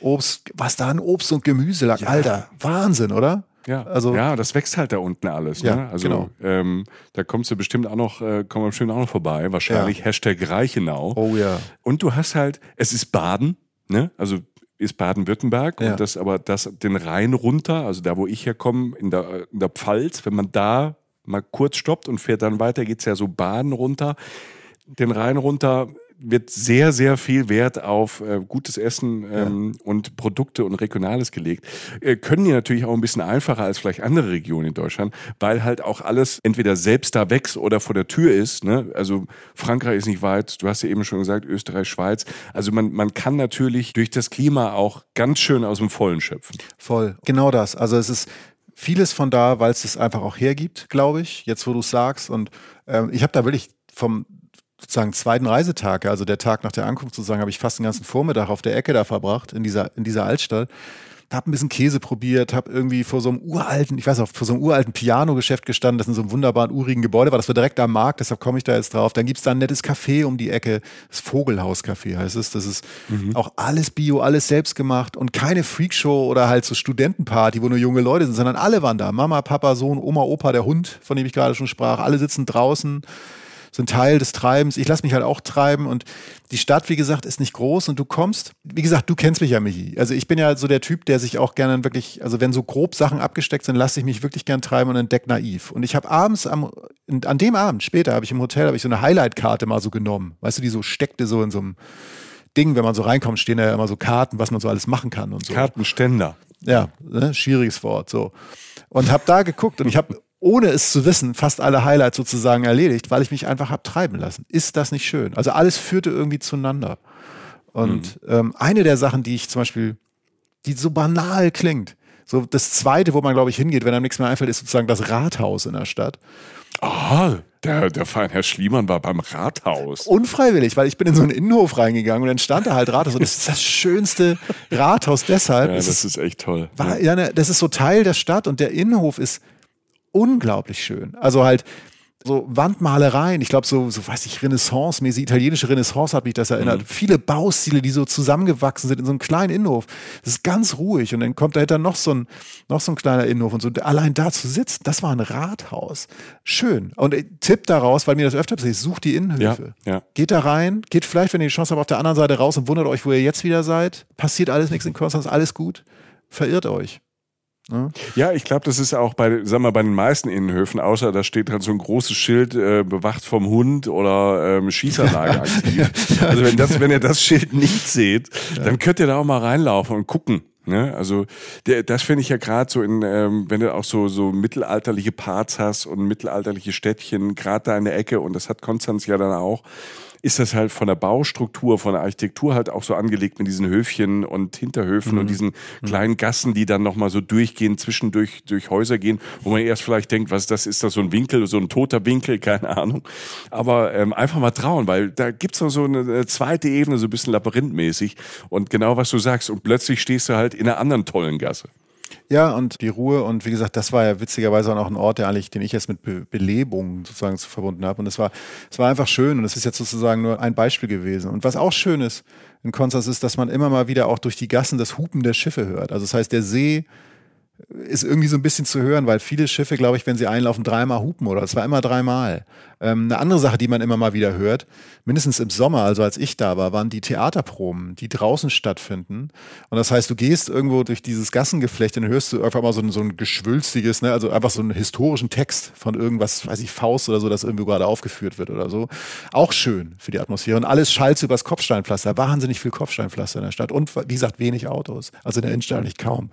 Obst, was da an Obst und Gemüse lag. Ja. Alter, Wahnsinn, oder? Ja, also, ja, das wächst halt da unten alles. Ja, ne? Also genau. ähm, da kommst du bestimmt auch noch, äh, kommen wir bestimmt auch noch vorbei. Wahrscheinlich ja. Hashtag Reichenau. Oh ja. Und du hast halt, es ist Baden, ne? Also ist Baden-Württemberg ja. und das aber das den Rhein runter, also da wo ich herkomme, in der, in der Pfalz, wenn man da mal kurz stoppt und fährt dann weiter, geht's ja so Baden runter, den Rhein runter wird sehr, sehr viel Wert auf äh, gutes Essen ähm, ja. und Produkte und Regionales gelegt. Äh, können die natürlich auch ein bisschen einfacher als vielleicht andere Regionen in Deutschland, weil halt auch alles entweder selbst da wächst oder vor der Tür ist. Ne? Also Frankreich ist nicht weit, du hast ja eben schon gesagt, Österreich, Schweiz. Also man, man kann natürlich durch das Klima auch ganz schön aus dem Vollen schöpfen. Voll, genau das. Also es ist vieles von da, weil es es einfach auch hergibt, glaube ich, jetzt wo du es sagst. Und ähm, ich habe da wirklich vom sozusagen zweiten Reisetag, also der Tag nach der Ankunft sozusagen, habe ich fast den ganzen Vormittag auf der Ecke da verbracht, in dieser, in dieser Altstadt. Hab ein bisschen Käse probiert, hab irgendwie vor so einem uralten, ich weiß auch, vor so einem uralten Piano-Geschäft gestanden, das in so einem wunderbaren, urigen Gebäude war. Das war direkt am Markt, deshalb komme ich da jetzt drauf. Dann gibt's da ein nettes Café um die Ecke. Das Vogelhaus-Café heißt es. Das ist mhm. auch alles Bio, alles selbst gemacht und keine Freakshow oder halt so Studentenparty, wo nur junge Leute sind, sondern alle waren da. Mama, Papa, Sohn, Oma, Opa, der Hund, von dem ich gerade schon sprach. Alle sitzen draußen sind Teil des Treibens. Ich lasse mich halt auch treiben und die Stadt, wie gesagt, ist nicht groß und du kommst, wie gesagt, du kennst mich ja, Michi. Also ich bin ja so der Typ, der sich auch gerne wirklich, also wenn so grob Sachen abgesteckt sind, lasse ich mich wirklich gern treiben und entdeck naiv. Und ich habe abends am, an dem Abend, später, habe ich im Hotel, habe ich so eine Highlight-Karte mal so genommen. Weißt du, die so steckte so in so einem Ding, wenn man so reinkommt, stehen da ja immer so Karten, was man so alles machen kann und so. Kartenständer. Ja, ne? schwieriges Wort, so. Und habe da geguckt und ich habe ohne es zu wissen, fast alle Highlights sozusagen erledigt, weil ich mich einfach habe treiben lassen. Ist das nicht schön? Also alles führte irgendwie zueinander. Und mhm. ähm, eine der Sachen, die ich zum Beispiel, die so banal klingt, so das zweite, wo man, glaube ich, hingeht, wenn einem nichts mehr einfällt, ist sozusagen das Rathaus in der Stadt. Ah, der, der feine Herr Schliemann war beim Rathaus. Unfreiwillig, weil ich bin in so einen Innenhof reingegangen und dann stand da halt Rathaus und das ist das schönste Rathaus deshalb. Ja, das ist, ist echt toll. War, ja, ne, das ist so Teil der Stadt und der Innenhof ist unglaublich schön. Also halt so Wandmalereien, ich glaube so, so weiß ich, Renaissance-mäßig, italienische Renaissance hat mich das erinnert. Mhm. Viele Baustile, die so zusammengewachsen sind in so einem kleinen Innenhof. Das ist ganz ruhig und dann kommt dahinter noch so ein, noch so ein kleiner Innenhof und so. Allein da zu sitzen, das war ein Rathaus. Schön. Und äh, Tipp daraus, weil mir das öfter passiert, sucht die Innenhöfe. Ja, ja. Geht da rein, geht vielleicht, wenn ihr die Chance habt, auf der anderen Seite raus und wundert euch, wo ihr jetzt wieder seid. Passiert alles nichts in Konstanz, alles gut. Verirrt euch. Ne? Ja, ich glaube, das ist auch bei, sag mal, bei den meisten Innenhöfen, außer da steht halt so ein großes Schild, äh, bewacht vom Hund oder ähm, Schießanlage aktiv. Also wenn das, wenn ihr das Schild nicht seht, ja. dann könnt ihr da auch mal reinlaufen und gucken. Ne? Also der, das finde ich ja gerade so in, ähm, wenn du auch so so mittelalterliche Parts hast und mittelalterliche Städtchen, gerade da in der Ecke und das hat Konstanz ja dann auch ist das halt von der Baustruktur, von der Architektur halt auch so angelegt mit diesen Höfchen und Hinterhöfen mhm. und diesen mhm. kleinen Gassen, die dann nochmal so durchgehen, zwischendurch durch Häuser gehen, wo man erst vielleicht denkt, was ist das, ist das so ein Winkel, so ein toter Winkel, keine Ahnung. Aber ähm, einfach mal trauen, weil da gibt's noch so eine zweite Ebene, so ein bisschen labyrinthmäßig und genau was du sagst und plötzlich stehst du halt in einer anderen tollen Gasse. Ja, und die Ruhe und wie gesagt, das war ja witzigerweise auch ein Ort, der eigentlich, den ich jetzt mit Be Belebung sozusagen verbunden habe. Und es war, es war einfach schön und es ist jetzt sozusagen nur ein Beispiel gewesen. Und was auch schön ist in Konstanz ist, dass man immer mal wieder auch durch die Gassen das Hupen der Schiffe hört. Also das heißt, der See ist irgendwie so ein bisschen zu hören, weil viele Schiffe, glaube ich, wenn sie einlaufen, dreimal hupen oder es war immer dreimal. Ähm, eine andere Sache, die man immer mal wieder hört, mindestens im Sommer, also als ich da war, waren die Theaterproben, die draußen stattfinden. Und das heißt, du gehst irgendwo durch dieses Gassengeflecht und hörst du einfach mal so ein, so ein geschwülstiges, ne, also einfach so einen historischen Text von irgendwas, weiß ich, Faust oder so, das irgendwie gerade aufgeführt wird oder so. Auch schön für die Atmosphäre. Und alles schallt übers Kopfsteinpflaster. Wahnsinnig viel Kopfsteinpflaster in der Stadt. Und wie gesagt, wenig Autos. Also in der Innenstadt eigentlich kaum.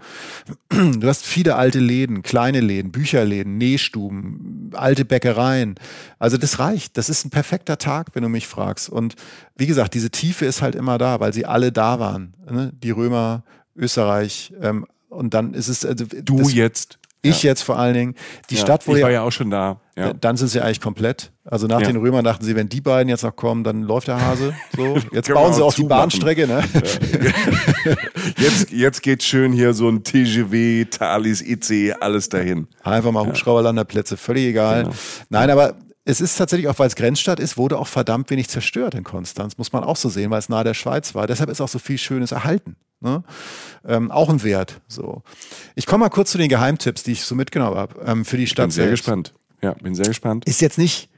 Du hast viele alte Läden, kleine Läden, Bücherläden, Nähstuben, alte Bäckereien. Also das reicht. Das ist ein perfekter Tag, wenn du mich fragst. Und wie gesagt, diese Tiefe ist halt immer da, weil sie alle da waren. Ne? Die Römer, Österreich. Ähm, und dann ist es. Also, du das, jetzt. Ich ja. jetzt vor allen Dingen. Die ja, Stadt wurde. Ich war ja auch schon da. Ja. Dann sind sie eigentlich komplett. Also nach den Römern dachten sie, wenn die beiden jetzt noch kommen, dann läuft der Hase. So. Jetzt bauen sie auch die Bahnstrecke. Ne? jetzt, jetzt geht schön hier so ein TGW, Thalys, IC, alles dahin. Einfach mal Hubschrauberlanderplätze, völlig egal. Genau. Nein, aber es ist tatsächlich auch, weil es Grenzstadt ist, wurde auch verdammt wenig zerstört in Konstanz, muss man auch so sehen, weil es nahe der Schweiz war. Deshalb ist auch so viel Schönes erhalten. Ne? Ähm, auch ein Wert. So. Ich komme mal kurz zu den Geheimtipps, die ich so mitgenommen habe ähm, für die Stadt. Bin sehr selbst. gespannt. Ja, bin sehr gespannt. Ist jetzt nicht.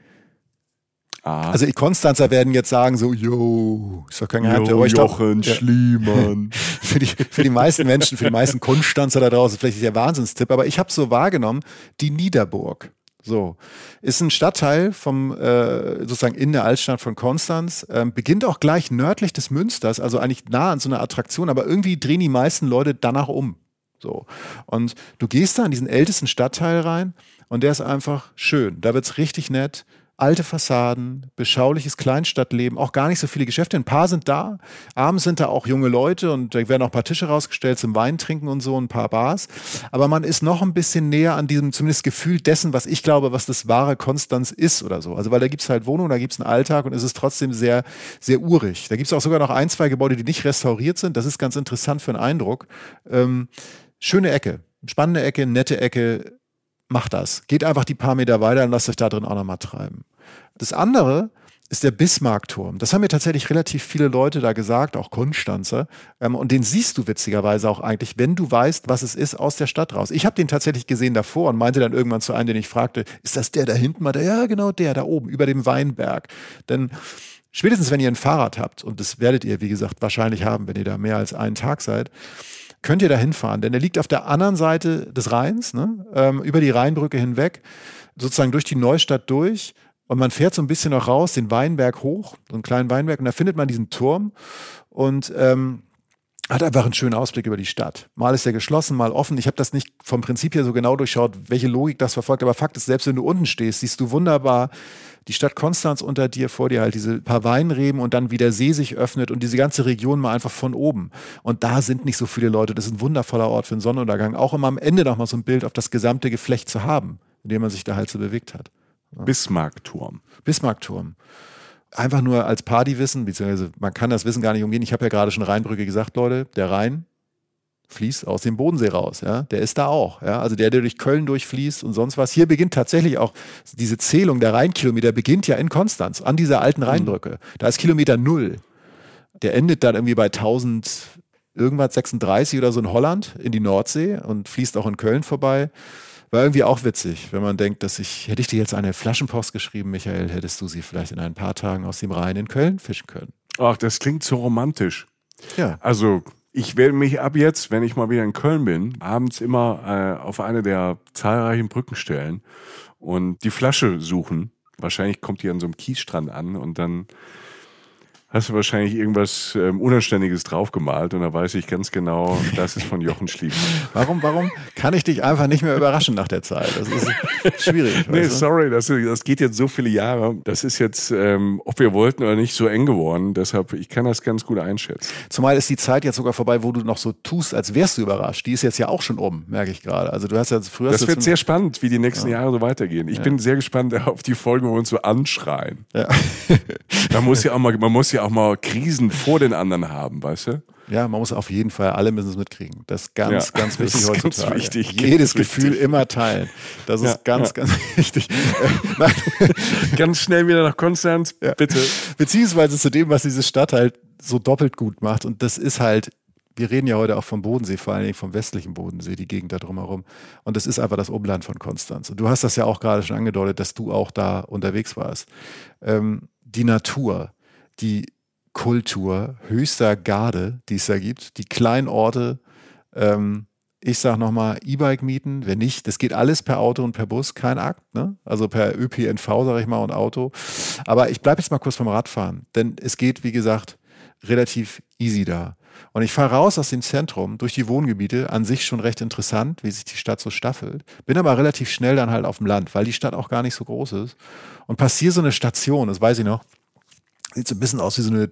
Ah. Also die Konstanzer werden jetzt sagen so, yo, ist doch kein Geheimtipp. Jo, Jochen doch, Schliemann. für, die, für die meisten Menschen, für die meisten Konstanzer da draußen, vielleicht ist der Wahnsinnstipp, aber ich habe so wahrgenommen, die Niederburg. So, ist ein Stadtteil vom äh, sozusagen in der Altstadt von Konstanz, ähm, beginnt auch gleich nördlich des Münsters, also eigentlich nah an so einer Attraktion, aber irgendwie drehen die meisten Leute danach um. So. Und du gehst da in diesen ältesten Stadtteil rein und der ist einfach schön. Da wird's richtig nett alte Fassaden, beschauliches Kleinstadtleben, auch gar nicht so viele Geschäfte. Ein paar sind da. Abends sind da auch junge Leute und da werden auch ein paar Tische rausgestellt zum Wein trinken und so, ein paar Bars. Aber man ist noch ein bisschen näher an diesem zumindest Gefühl dessen, was ich glaube, was das wahre Konstanz ist oder so. Also weil da gibt es halt Wohnungen, da gibt es einen Alltag und es ist trotzdem sehr, sehr urig. Da gibt es auch sogar noch ein, zwei Gebäude, die nicht restauriert sind. Das ist ganz interessant für einen Eindruck. Ähm, schöne Ecke, spannende Ecke, nette Ecke. Macht das. Geht einfach die paar Meter weiter und lasst euch da drin auch nochmal treiben. Das andere ist der Bismarckturm. Das haben mir tatsächlich relativ viele Leute da gesagt, auch Konstanzer. Ähm, und den siehst du witzigerweise auch eigentlich, wenn du weißt, was es ist, aus der Stadt raus. Ich habe den tatsächlich gesehen davor und meinte dann irgendwann zu einem, den ich fragte, ist das der da hinten? Mal ja, genau der, da oben, über dem Weinberg. Denn spätestens, wenn ihr ein Fahrrad habt, und das werdet ihr, wie gesagt, wahrscheinlich haben, wenn ihr da mehr als einen Tag seid, könnt ihr da hinfahren. Denn er liegt auf der anderen Seite des Rheins, ne? ähm, über die Rheinbrücke hinweg, sozusagen durch die Neustadt durch und man fährt so ein bisschen noch raus, den Weinberg hoch, so einen kleinen Weinberg, und da findet man diesen Turm und ähm, hat einfach einen schönen Ausblick über die Stadt. Mal ist er geschlossen, mal offen. Ich habe das nicht vom Prinzip her so genau durchschaut, welche Logik das verfolgt. Aber Fakt ist, selbst wenn du unten stehst, siehst du wunderbar die Stadt Konstanz unter dir, vor dir halt diese paar Weinreben und dann wie der See sich öffnet und diese ganze Region mal einfach von oben. Und da sind nicht so viele Leute. Das ist ein wundervoller Ort für einen Sonnenuntergang. Auch immer am Ende noch mal so ein Bild auf das gesamte Geflecht zu haben, in dem man sich da halt so bewegt hat. Bismarckturm. Bismarckturm. Einfach nur als Partywissen, beziehungsweise man kann das Wissen gar nicht umgehen. Ich habe ja gerade schon Rheinbrücke gesagt, Leute, der Rhein fließt aus dem Bodensee raus. Ja? Der ist da auch. Ja? Also der, der durch Köln durchfließt und sonst was. Hier beginnt tatsächlich auch diese Zählung der Rheinkilometer, beginnt ja in Konstanz, an dieser alten Rheinbrücke. Da ist Kilometer null. Der endet dann irgendwie bei 1000 irgendwas 36 oder so in Holland in die Nordsee und fließt auch in Köln vorbei. War irgendwie auch witzig, wenn man denkt, dass ich, hätte ich dir jetzt eine Flaschenpost geschrieben, Michael, hättest du sie vielleicht in ein paar Tagen aus dem Rhein in Köln fischen können. Ach, das klingt so romantisch. Ja. Also, ich werde mich ab jetzt, wenn ich mal wieder in Köln bin, abends immer äh, auf eine der zahlreichen Brücken stellen und die Flasche suchen. Wahrscheinlich kommt die an so einem Kiesstrand an und dann hast du wahrscheinlich irgendwas ähm, Unanständiges draufgemalt und da weiß ich ganz genau, das ist von Jochen Schliemann. Warum, warum kann ich dich einfach nicht mehr überraschen nach der Zeit? Das ist schwierig. nee, sorry, das, das geht jetzt so viele Jahre. Das ist jetzt, ähm, ob wir wollten oder nicht, so eng geworden. Deshalb, ich kann das ganz gut einschätzen. Zumal ist die Zeit jetzt sogar vorbei, wo du noch so tust, als wärst du überrascht. Die ist jetzt ja auch schon um, merke ich gerade. Also du hast ja früher. Das wird sehr spannend, wie die nächsten ja. Jahre so weitergehen. Ich ja. bin sehr gespannt auf die Folge, wo wir uns so anschreien. Ja. Man muss ja auch mal, man muss ja auch mal Krisen vor den anderen haben, weißt du? Ja, man muss auf jeden Fall, alle müssen es mitkriegen. Das ist ganz, ja, ganz wichtig heutzutage. Ganz wichtig, Jedes ganz Gefühl wichtig. immer teilen. Das ist ja, ganz, ja. ganz wichtig. ganz schnell wieder nach Konstanz, bitte. Beziehungsweise zu dem, was diese Stadt halt so doppelt gut macht. Und das ist halt, wir reden ja heute auch vom Bodensee, vor allen Dingen vom westlichen Bodensee, die Gegend da drumherum. Und das ist einfach das Umland von Konstanz. Und du hast das ja auch gerade schon angedeutet, dass du auch da unterwegs warst. Ähm, die Natur, die Kultur höchster Garde, die es da gibt, die kleinen Orte, ähm, ich sage nochmal, E-Bike mieten, wenn nicht, das geht alles per Auto und per Bus, kein Akt, ne? also per ÖPNV, sage ich mal, und Auto. Aber ich bleibe jetzt mal kurz beim Radfahren, denn es geht, wie gesagt, relativ easy da. Und ich fahre raus aus dem Zentrum durch die Wohngebiete, an sich schon recht interessant, wie sich die Stadt so staffelt. Bin aber relativ schnell dann halt auf dem Land, weil die Stadt auch gar nicht so groß ist. Und passiere so eine Station, das weiß ich noch, Sieht so ein bisschen aus wie so eine,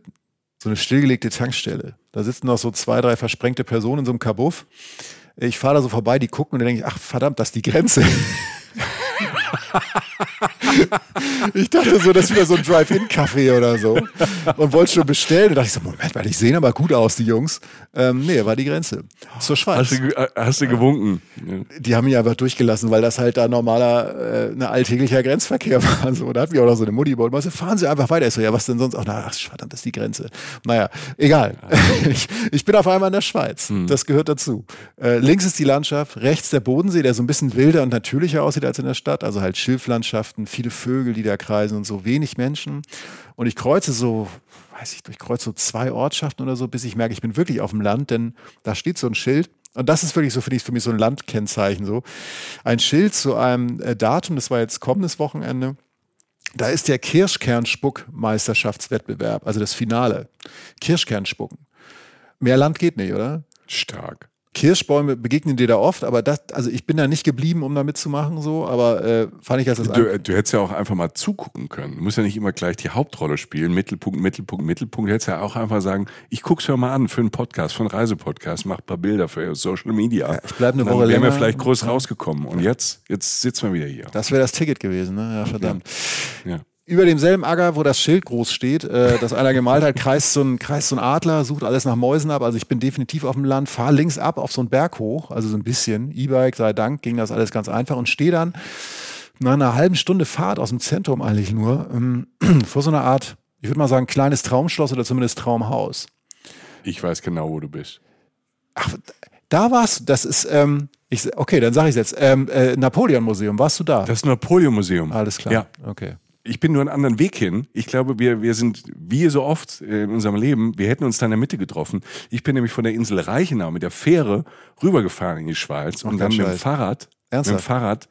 so eine stillgelegte Tankstelle. Da sitzen noch so zwei, drei versprengte Personen in so einem Kabuff. Ich fahre da so vorbei, die gucken und dann denke ich, ach verdammt, das ist die Grenze. ich dachte so, das ist wieder so ein Drive-In-Café oder so. Und wollte schon bestellen. Und dachte ich so, Moment mal, die sehen aber gut aus, die Jungs. Ähm, nee, war die Grenze. Zur Schweiz. Hast du, äh, hast du gewunken? Die haben mich einfach durchgelassen, weil das halt da normaler, äh, ne alltäglicher Grenzverkehr war. So, da hat mich auch noch so eine Mutti baut. Und fahren Sie einfach weiter. Ich so, ja, was denn sonst? Ach, na, ach, verdammt, das ist die Grenze. Naja, egal. ich, ich bin auf einmal in der Schweiz. Hm. Das gehört dazu. Äh, links ist die Landschaft, rechts der Bodensee, der so ein bisschen wilder und natürlicher aussieht als in der Stadt. Also halt Schilflandschaften, viele Vögel, die da kreisen und so wenig Menschen. Und ich kreuze so, weiß ich, durchkreuze so zwei Ortschaften oder so, bis ich merke, ich bin wirklich auf dem Land, denn da steht so ein Schild. Und das ist wirklich so für, mich, für mich so ein Landkennzeichen so. Ein Schild zu einem äh, Datum, das war jetzt kommendes Wochenende. Da ist der Kirschkernspuck-Meisterschaftswettbewerb, also das Finale. Kirschkernspucken. Mehr Land geht nicht, oder? Stark. Kirschbäume begegnen dir da oft, aber das, also ich bin da nicht geblieben, um da mitzumachen, so, aber äh, fand ich als das du, du hättest ja auch einfach mal zugucken können. Du musst ja nicht immer gleich die Hauptrolle spielen, Mittelpunkt, Mittelpunkt, Mittelpunkt. Du hättest ja auch einfach sagen, ich guck's mir mal an für einen Podcast, für einen Reisepodcast, mach ein paar Bilder für Social Media. Ja, ich bleib eine Woche Woche länger. wären wir vielleicht groß rausgekommen. Und jetzt, jetzt sitzen wir wieder hier. Das wäre das Ticket gewesen, ne? Ja, verdammt. Ja. ja über demselben Acker, wo das Schild groß steht, äh, das einer gemalt hat, kreist so, ein, kreist so ein Adler, sucht alles nach Mäusen ab. Also ich bin definitiv auf dem Land, fahre links ab auf so einen Berg hoch, also so ein bisschen. E-Bike, sei Dank, ging das alles ganz einfach und stehe dann nach einer halben Stunde Fahrt aus dem Zentrum eigentlich nur ähm, vor so einer Art, ich würde mal sagen, kleines Traumschloss oder zumindest Traumhaus. Ich weiß genau, wo du bist. Ach, da warst du, das ist, ähm, ich, okay, dann sage ich jetzt, ähm, äh, Napoleon-Museum, warst du da? Das Napoleon-Museum. Alles klar. Ja. Okay ich bin nur einen anderen Weg hin. Ich glaube, wir, wir sind, wie so oft in unserem Leben, wir hätten uns da in der Mitte getroffen. Ich bin nämlich von der Insel Reichenau mit der Fähre rübergefahren in die Schweiz Ach, und dann mit dem Fahrrad, Ernsthaft? mit dem Fahrrad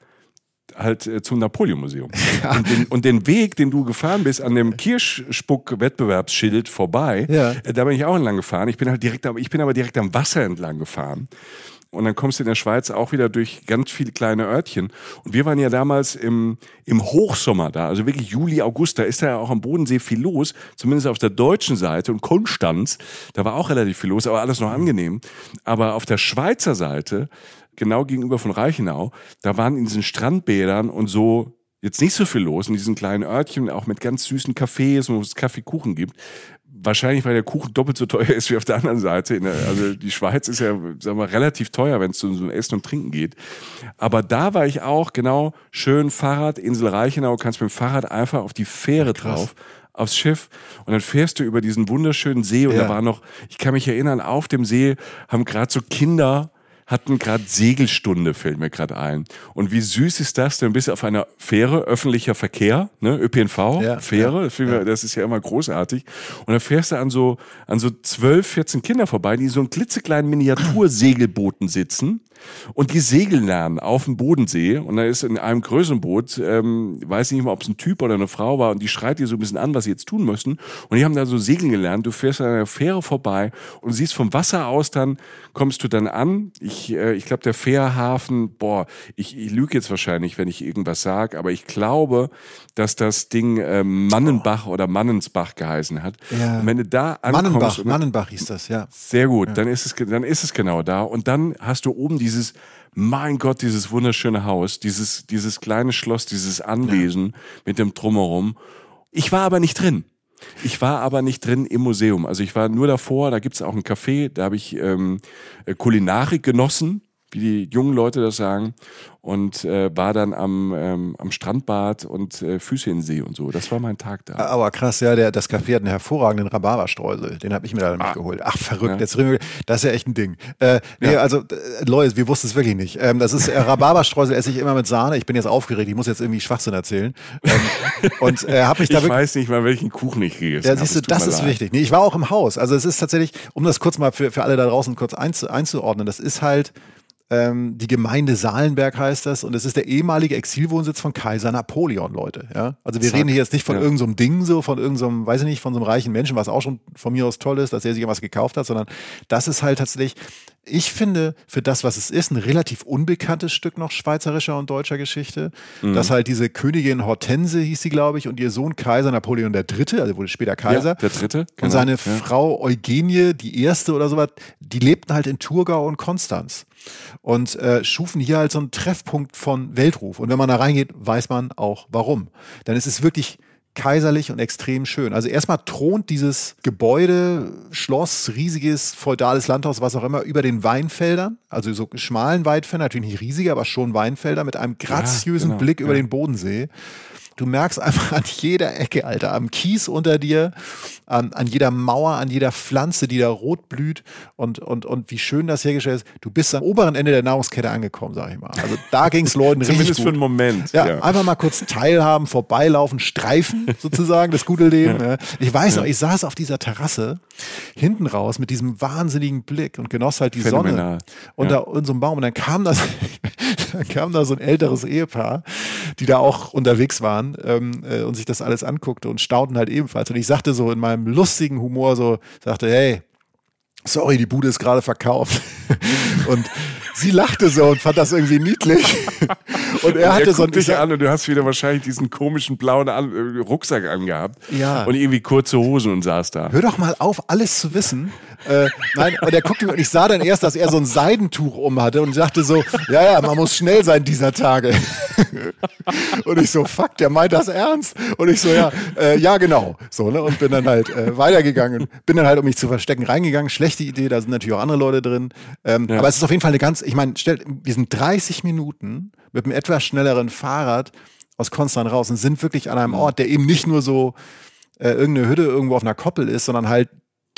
halt äh, zum Napoleon-Museum. Ja. Und, den, und den Weg, den du gefahren bist, an dem Kirschspuck-Wettbewerbsschild vorbei, ja. äh, da bin ich auch entlang gefahren. Ich bin halt direkt, ich bin aber direkt am Wasser entlang gefahren. Und dann kommst du in der Schweiz auch wieder durch ganz viele kleine Örtchen. Und wir waren ja damals im, im Hochsommer da, also wirklich Juli, August, da ist ja auch am Bodensee viel los, zumindest auf der deutschen Seite. Und Konstanz, da war auch relativ viel los, aber alles noch angenehm. Aber auf der Schweizer Seite, genau gegenüber von Reichenau, da waren in diesen Strandbädern und so jetzt nicht so viel los in diesen kleinen Örtchen, auch mit ganz süßen Cafés, wo es Kaffeekuchen gibt wahrscheinlich, weil der Kuchen doppelt so teuer ist wie auf der anderen Seite. Also die Schweiz ist ja, sagen wir, relativ teuer, wenn es um so Essen und Trinken geht. Aber da war ich auch genau schön Fahrrad, Insel Reichenau, kannst mit dem Fahrrad einfach auf die Fähre Ach, drauf aufs Schiff und dann fährst du über diesen wunderschönen See und ja. da war noch, ich kann mich erinnern, auf dem See haben gerade so Kinder hatten gerade Segelstunde, fällt mir gerade ein. Und wie süß ist das? Denn? Bist auf einer Fähre, öffentlicher Verkehr, ne, ÖPNV, ja, Fähre, ja, das ist ja immer großartig. Und dann fährst du an so, an so 12, 14 Kinder vorbei, die so in klitzekleinen Miniatursegelbooten sitzen und die segeln lernen auf dem Bodensee. Und da ist in einem größeren Boot, ähm, weiß nicht mehr, ob es ein Typ oder eine Frau war und die schreit dir so ein bisschen an, was sie jetzt tun müssen. Und die haben da so segeln gelernt, du fährst an einer Fähre vorbei und siehst vom Wasser aus dann, kommst du dann an, ich, äh, ich glaube der Fährhafen, boah, ich, ich lüge jetzt wahrscheinlich, wenn ich irgendwas sage, aber ich glaube, dass das Ding äh, Mannenbach oder Mannensbach geheißen hat. Ja. Und wenn du da ankommst, Mannenbach, Mannenbach hieß das, ja. Sehr gut, ja. dann ist es dann ist es genau da und dann hast du oben die dieses, mein Gott, dieses wunderschöne Haus, dieses, dieses kleine Schloss, dieses Anwesen ja. mit dem Drumherum. Ich war aber nicht drin. Ich war aber nicht drin im Museum. Also ich war nur davor, da gibt es auch ein Café, da habe ich ähm, Kulinarik genossen, wie die jungen Leute das sagen und äh, war dann am, ähm, am Strandbad und äh, Füße in den See und so. Das war mein Tag da. Aber krass, ja, der, das Café hat einen hervorragenden Rhabarberstreusel. Den habe ich mir da ah. mitgeholt. Ach, verrückt. Ja. Jetzt, das ist ja echt ein Ding. Äh, nee, ja. also, äh, Leute, wir wussten es wirklich nicht. Ähm, das ist äh, Rhabarberstreusel esse ich immer mit Sahne. Ich bin jetzt aufgeregt. Ich muss jetzt irgendwie Schwachsinn erzählen. Ähm, und äh, habe mich da Ich weiß nicht mal, welchen Kuchen ich gegessen Ja, siehst du, das ist leid. wichtig. Nee, ich war auch im Haus. Also es ist tatsächlich, um das kurz mal für, für alle da draußen kurz einzu, einzuordnen, das ist halt ähm, die Gemeinde Salenberg heißt das und es ist der ehemalige Exilwohnsitz von Kaiser Napoleon, Leute. Ja? Also wir Zack. reden hier jetzt nicht von ja. irgendeinem so Ding, so von irgendeinem, so weiß ich nicht, von so einem reichen Menschen, was auch schon von mir aus toll ist, dass er sich was gekauft hat, sondern das ist halt tatsächlich ich finde, für das, was es ist, ein relativ unbekanntes Stück noch schweizerischer und deutscher Geschichte. Mhm. Dass halt diese Königin Hortense hieß sie, glaube ich, und ihr Sohn Kaiser Napoleon III., also wurde später Kaiser. Ja, der Dritte. Genau. Und seine ja. Frau Eugenie, die Erste oder sowas, die lebten halt in Thurgau und Konstanz und äh, schufen hier halt so einen Treffpunkt von Weltruf. Und wenn man da reingeht, weiß man auch warum. Denn es ist wirklich kaiserlich und extrem schön. Also erstmal thront dieses Gebäude, Schloss, riesiges feudales Landhaus, was auch immer, über den Weinfeldern, also so schmalen Weinfeldern, natürlich nicht riesige, aber schon Weinfelder mit einem graziösen ja, genau, Blick über ja. den Bodensee. Du merkst einfach an jeder Ecke, Alter, am Kies unter dir, an, an jeder Mauer, an jeder Pflanze, die da rot blüht und, und, und wie schön das hergestellt ist. Du bist am oberen Ende der Nahrungskette angekommen, sag ich mal. Also da ging es Leuten richtig Zumindest für einen Moment. Ja, ja, einfach mal kurz teilhaben, vorbeilaufen, streifen sozusagen, das gute Leben. Ja. Ich weiß noch, ich saß auf dieser Terrasse hinten raus mit diesem wahnsinnigen Blick und genoss halt die Phänomenal. Sonne unter unserem Baum und dann kam das, dann kam da so ein älteres Ehepaar, die da auch unterwegs waren ähm, äh, und sich das alles anguckte und staunten halt ebenfalls. Und ich sagte so in meinem lustigen Humor so, sagte, hey, sorry, die Bude ist gerade verkauft. und sie lachte so und fand das irgendwie niedlich. und er hatte er so ein dich an und du hast wieder wahrscheinlich diesen komischen blauen äh, Rucksack angehabt. Ja. Und irgendwie kurze Hosen und saß da. Hör doch mal auf, alles zu wissen. Äh, nein, und er guckte und ich sah dann erst, dass er so ein Seidentuch um hatte und sagte so, ja, ja, man muss schnell sein dieser Tage. und ich so, fuck, der meint das ernst. Und ich so, ja, äh, ja, genau. So, ne? Und bin dann halt äh, weitergegangen, bin dann halt, um mich zu verstecken, reingegangen. Schlechte Idee, da sind natürlich auch andere Leute drin. Ähm, ja. Aber es ist auf jeden Fall eine ganz, ich meine, wir sind 30 Minuten mit einem etwas schnelleren Fahrrad aus Konstanz raus und sind wirklich an einem mhm. Ort, der eben nicht nur so äh, irgendeine Hütte irgendwo auf einer Koppel ist, sondern halt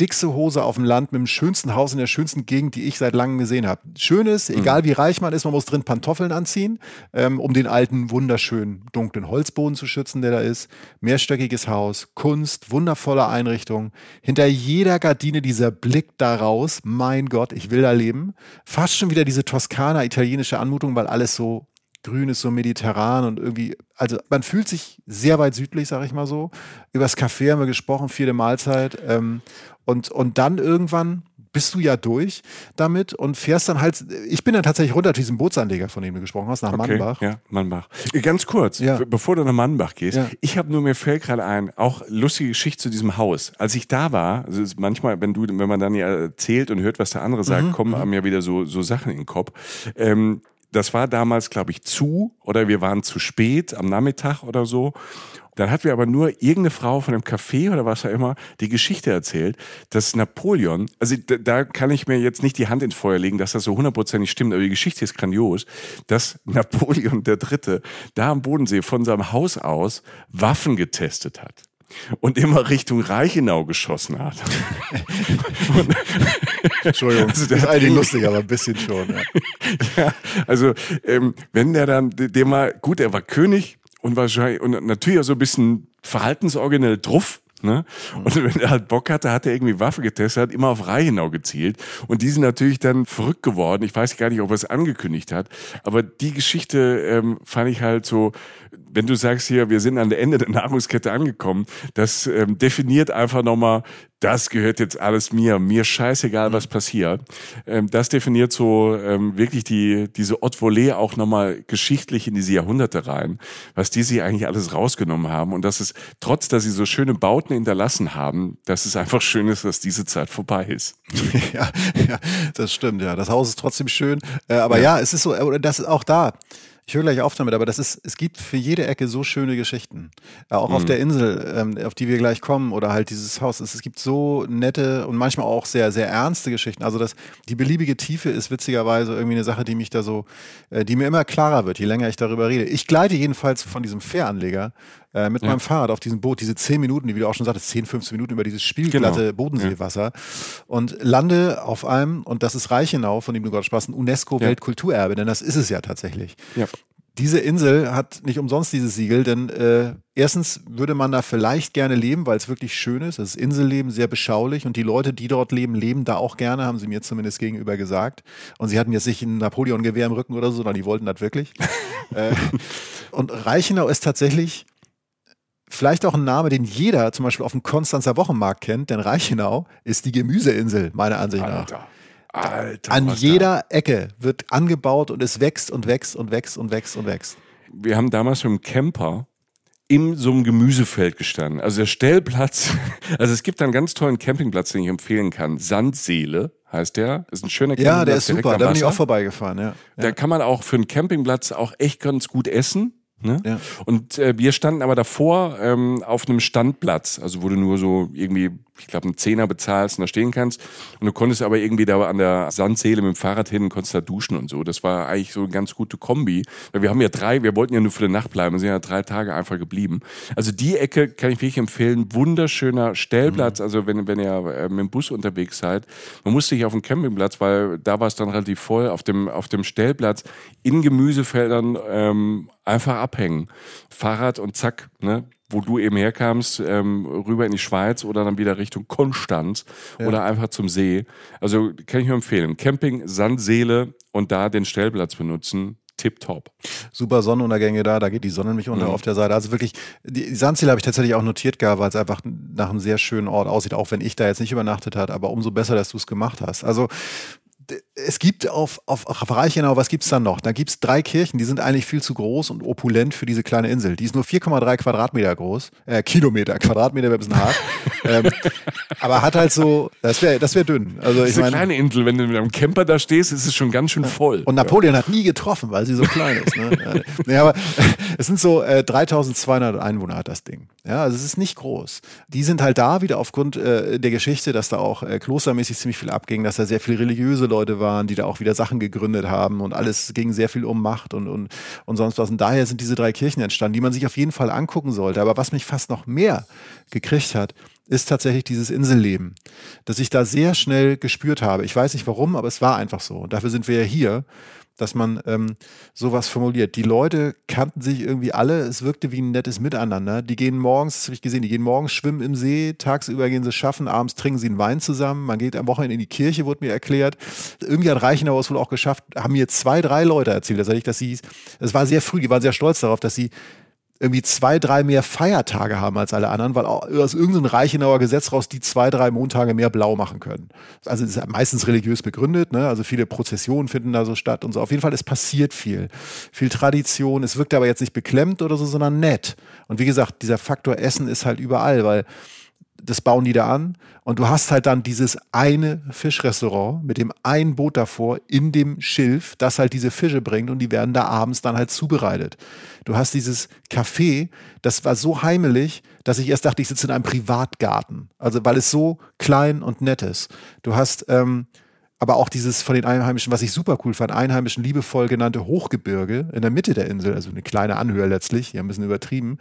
dickste Hose auf dem Land mit dem schönsten Haus in der schönsten Gegend, die ich seit langem gesehen habe. Schön ist, mhm. egal wie reich man ist, man muss drin Pantoffeln anziehen, ähm, um den alten, wunderschönen, dunklen Holzboden zu schützen, der da ist. Mehrstöckiges Haus, Kunst, wundervolle Einrichtung. Hinter jeder Gardine dieser Blick da raus. Mein Gott, ich will da leben. Fast schon wieder diese Toskana italienische Anmutung, weil alles so grün ist, so mediterran und irgendwie, also man fühlt sich sehr weit südlich, sag ich mal so. Über das Café haben wir gesprochen, vierte Mahlzeit. Ähm, und, und dann irgendwann bist du ja durch damit und fährst dann halt, ich bin dann tatsächlich runter zu diesem Bootsanleger, von dem du gesprochen hast, nach okay, Mannbach. Ja, Mannbach. Ganz kurz, ja. bevor du nach Mannbach gehst, ja. ich habe nur mir fällt gerade ein, auch lustige Geschichte zu diesem Haus. Als ich da war, also manchmal, wenn du, wenn man dann ja erzählt und hört, was der andere sagt, mhm, kommen mhm. einem ja wieder so, so Sachen in den Kopf. Ähm, das war damals, glaube ich, zu oder wir waren zu spät am Nachmittag oder so. Dann hat mir aber nur irgendeine Frau von einem Café oder was auch immer die Geschichte erzählt, dass Napoleon, also da, kann ich mir jetzt nicht die Hand ins Feuer legen, dass das so hundertprozentig stimmt, aber die Geschichte ist grandios, dass Napoleon der Dritte da am Bodensee von seinem Haus aus Waffen getestet hat und immer Richtung Reichenau geschossen hat. Entschuldigung, also das ist eigentlich lustig, aber ein bisschen schon. Ja, ja also ähm, wenn der dann, der mal, gut, er war König, und wahrscheinlich und natürlich auch so ein bisschen verhaltensoriginell druff. Ne? Und wenn er halt Bock hatte, hat er irgendwie Waffe getestet, hat immer auf Reichenau gezielt. Und die sind natürlich dann verrückt geworden. Ich weiß gar nicht, ob er es angekündigt hat. Aber die Geschichte ähm, fand ich halt so, wenn du sagst hier, wir sind an der Ende der Nahrungskette angekommen, das ähm, definiert einfach nochmal, das gehört jetzt alles mir, mir scheißegal, was passiert. Ähm, das definiert so ähm, wirklich die diese Haute Volée auch nochmal geschichtlich in diese Jahrhunderte rein, was die sich eigentlich alles rausgenommen haben und dass es, trotz dass sie so schöne Bauten hinterlassen haben, dass es einfach schön ist, dass diese Zeit vorbei ist. ja, ja, das stimmt, ja. Das Haus ist trotzdem schön, äh, aber ja. ja, es ist so, äh, das ist auch da ich höre gleich auf damit, aber das ist, es gibt für jede Ecke so schöne Geschichten. Ja, auch mhm. auf der Insel, ähm, auf die wir gleich kommen, oder halt dieses Haus. Es, es, gibt so nette und manchmal auch sehr, sehr ernste Geschichten. Also das, die beliebige Tiefe ist witzigerweise irgendwie eine Sache, die mich da so, äh, die mir immer klarer wird, je länger ich darüber rede. Ich gleite jedenfalls von diesem Fähranleger äh, mit ja. meinem Fahrrad auf diesem Boot, diese zehn Minuten, die wie du auch schon sagtest, 10, 15 Minuten über dieses spielglatte genau. Bodenseewasser ja. und lande auf einem, und das ist Reichenau, von dem du gerade sprachst, ein UNESCO-Weltkulturerbe, denn das ist es ja tatsächlich. Ja diese Insel hat nicht umsonst dieses Siegel, denn äh, erstens würde man da vielleicht gerne leben, weil es wirklich schön ist. Das ist Inselleben, sehr beschaulich und die Leute, die dort leben, leben da auch gerne, haben sie mir zumindest gegenüber gesagt. Und sie hatten jetzt nicht ein Napoleon-Gewehr im Rücken oder so, sondern die wollten das wirklich. äh, und Reichenau ist tatsächlich vielleicht auch ein Name, den jeder zum Beispiel auf dem Konstanzer Wochenmarkt kennt, denn Reichenau ist die Gemüseinsel, meiner Ansicht nach. Alter. Alter, An jeder da. Ecke wird angebaut und es wächst und wächst und wächst und wächst und wächst. Wir haben damals mit dem Camper in so einem Gemüsefeld gestanden. Also der Stellplatz, also es gibt einen ganz tollen Campingplatz, den ich empfehlen kann. Sandseele heißt der. Ist ein schöner Campingplatz. Ja, der ist super. Da bin ich auch vorbeigefahren, ja. Da kann man auch für einen Campingplatz auch echt ganz gut essen. Ne? Ja. Und äh, wir standen aber davor ähm, auf einem Standplatz, also wo du nur so irgendwie ich glaube, einen Zehner bezahlst und da stehen kannst. Und du konntest aber irgendwie da an der Sandseele mit dem Fahrrad hin und konntest da duschen und so. Das war eigentlich so eine ganz gute Kombi. Weil wir haben ja drei, wir wollten ja nur für die Nacht bleiben, wir sind ja drei Tage einfach geblieben. Also die Ecke kann ich wirklich empfehlen. Wunderschöner Stellplatz. Mhm. Also wenn, wenn ihr äh, mit dem Bus unterwegs seid, man musste sich auf dem Campingplatz, weil da war es dann relativ voll, auf dem, auf dem Stellplatz in Gemüsefeldern ähm, einfach abhängen. Fahrrad und zack, ne? Wo du eben herkamst, ähm, rüber in die Schweiz oder dann wieder Richtung Konstanz ja. oder einfach zum See. Also kann ich nur empfehlen. Camping, Sandseele und da den Stellplatz benutzen. Tipptopp. Super Sonnenuntergänge da, da geht die Sonne nämlich unter mhm. auf der Seite. Also wirklich, die Sandseele habe ich tatsächlich auch notiert gehabt, weil es einfach nach einem sehr schönen Ort aussieht, auch wenn ich da jetzt nicht übernachtet habe, aber umso besser, dass du es gemacht hast. Also es gibt auf, auf, auf Reichenau, was gibt es dann noch? Da gibt es drei Kirchen, die sind eigentlich viel zu groß und opulent für diese kleine Insel. Die ist nur 4,3 Quadratmeter groß, äh, Kilometer, Quadratmeter wäre ein bisschen hart. ähm, aber hat halt so, das wäre das wär dünn. Also, ich meine, kleine Insel, wenn du mit einem Camper da stehst, ist es schon ganz schön voll. Und Napoleon ja. hat nie getroffen, weil sie so klein ist. Ne? nee, aber es sind so äh, 3200 Einwohner hat das Ding. Ja, also es ist nicht groß. Die sind halt da wieder aufgrund äh, der Geschichte, dass da auch äh, klostermäßig ziemlich viel abging, dass da sehr viele religiöse Leute waren, die da auch wieder Sachen gegründet haben und alles ging sehr viel um Macht und, und, und sonst was. Und daher sind diese drei Kirchen entstanden, die man sich auf jeden Fall angucken sollte. Aber was mich fast noch mehr gekriegt hat, ist tatsächlich dieses Inselleben, das ich da sehr schnell gespürt habe. Ich weiß nicht warum, aber es war einfach so. Und dafür sind wir ja hier dass man ähm, sowas formuliert. Die Leute kannten sich irgendwie alle, es wirkte wie ein nettes Miteinander. Die gehen morgens, das habe ich gesehen, die gehen morgens schwimmen im See, tagsüber gehen sie schaffen, abends trinken sie einen Wein zusammen, man geht am Wochenende in die Kirche, wurde mir erklärt. Irgendwie hat Reichenauer es wohl auch geschafft, haben mir zwei, drei Leute erzählt, das ich, dass sie, es war sehr früh, die waren sehr stolz darauf, dass sie irgendwie zwei, drei mehr Feiertage haben als alle anderen, weil aus irgendeinem Reichenauer Gesetz raus die zwei, drei Montage mehr blau machen können. Also ist meistens religiös begründet, ne? also viele Prozessionen finden da so statt und so. Auf jeden Fall, es passiert viel. Viel Tradition. Es wirkt aber jetzt nicht beklemmt oder so, sondern nett. Und wie gesagt, dieser Faktor Essen ist halt überall, weil das bauen die da an und du hast halt dann dieses eine Fischrestaurant mit dem ein Boot davor in dem Schilf, das halt diese Fische bringt und die werden da abends dann halt zubereitet. Du hast dieses Café, das war so heimelig, dass ich erst dachte, ich sitze in einem Privatgarten. Also weil es so klein und nett ist. Du hast ähm, aber auch dieses von den Einheimischen, was ich super cool fand, Einheimischen liebevoll genannte Hochgebirge in der Mitte der Insel, also eine kleine Anhöhe letztlich, hier ein bisschen übertrieben.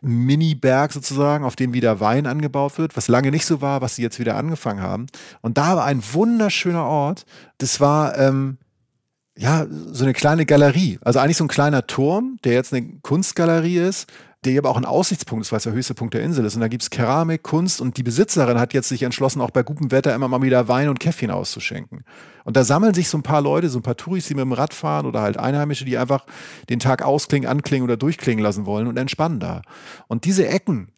Mini-Berg sozusagen, auf dem wieder Wein angebaut wird, was lange nicht so war, was sie jetzt wieder angefangen haben. Und da war ein wunderschöner Ort. Das war, ähm, ja, so eine kleine Galerie. Also eigentlich so ein kleiner Turm, der jetzt eine Kunstgalerie ist, der aber auch ein Aussichtspunkt ist, weil es der höchste Punkt der Insel ist. Und da gibt es Keramik, Kunst und die Besitzerin hat jetzt sich entschlossen, auch bei gutem Wetter immer mal wieder Wein und Käffchen auszuschenken. Und da sammeln sich so ein paar Leute, so ein paar Touris, die mit dem Rad fahren oder halt Einheimische, die einfach den Tag ausklingen, anklingen oder durchklingen lassen wollen und entspannen da. Und diese Ecken,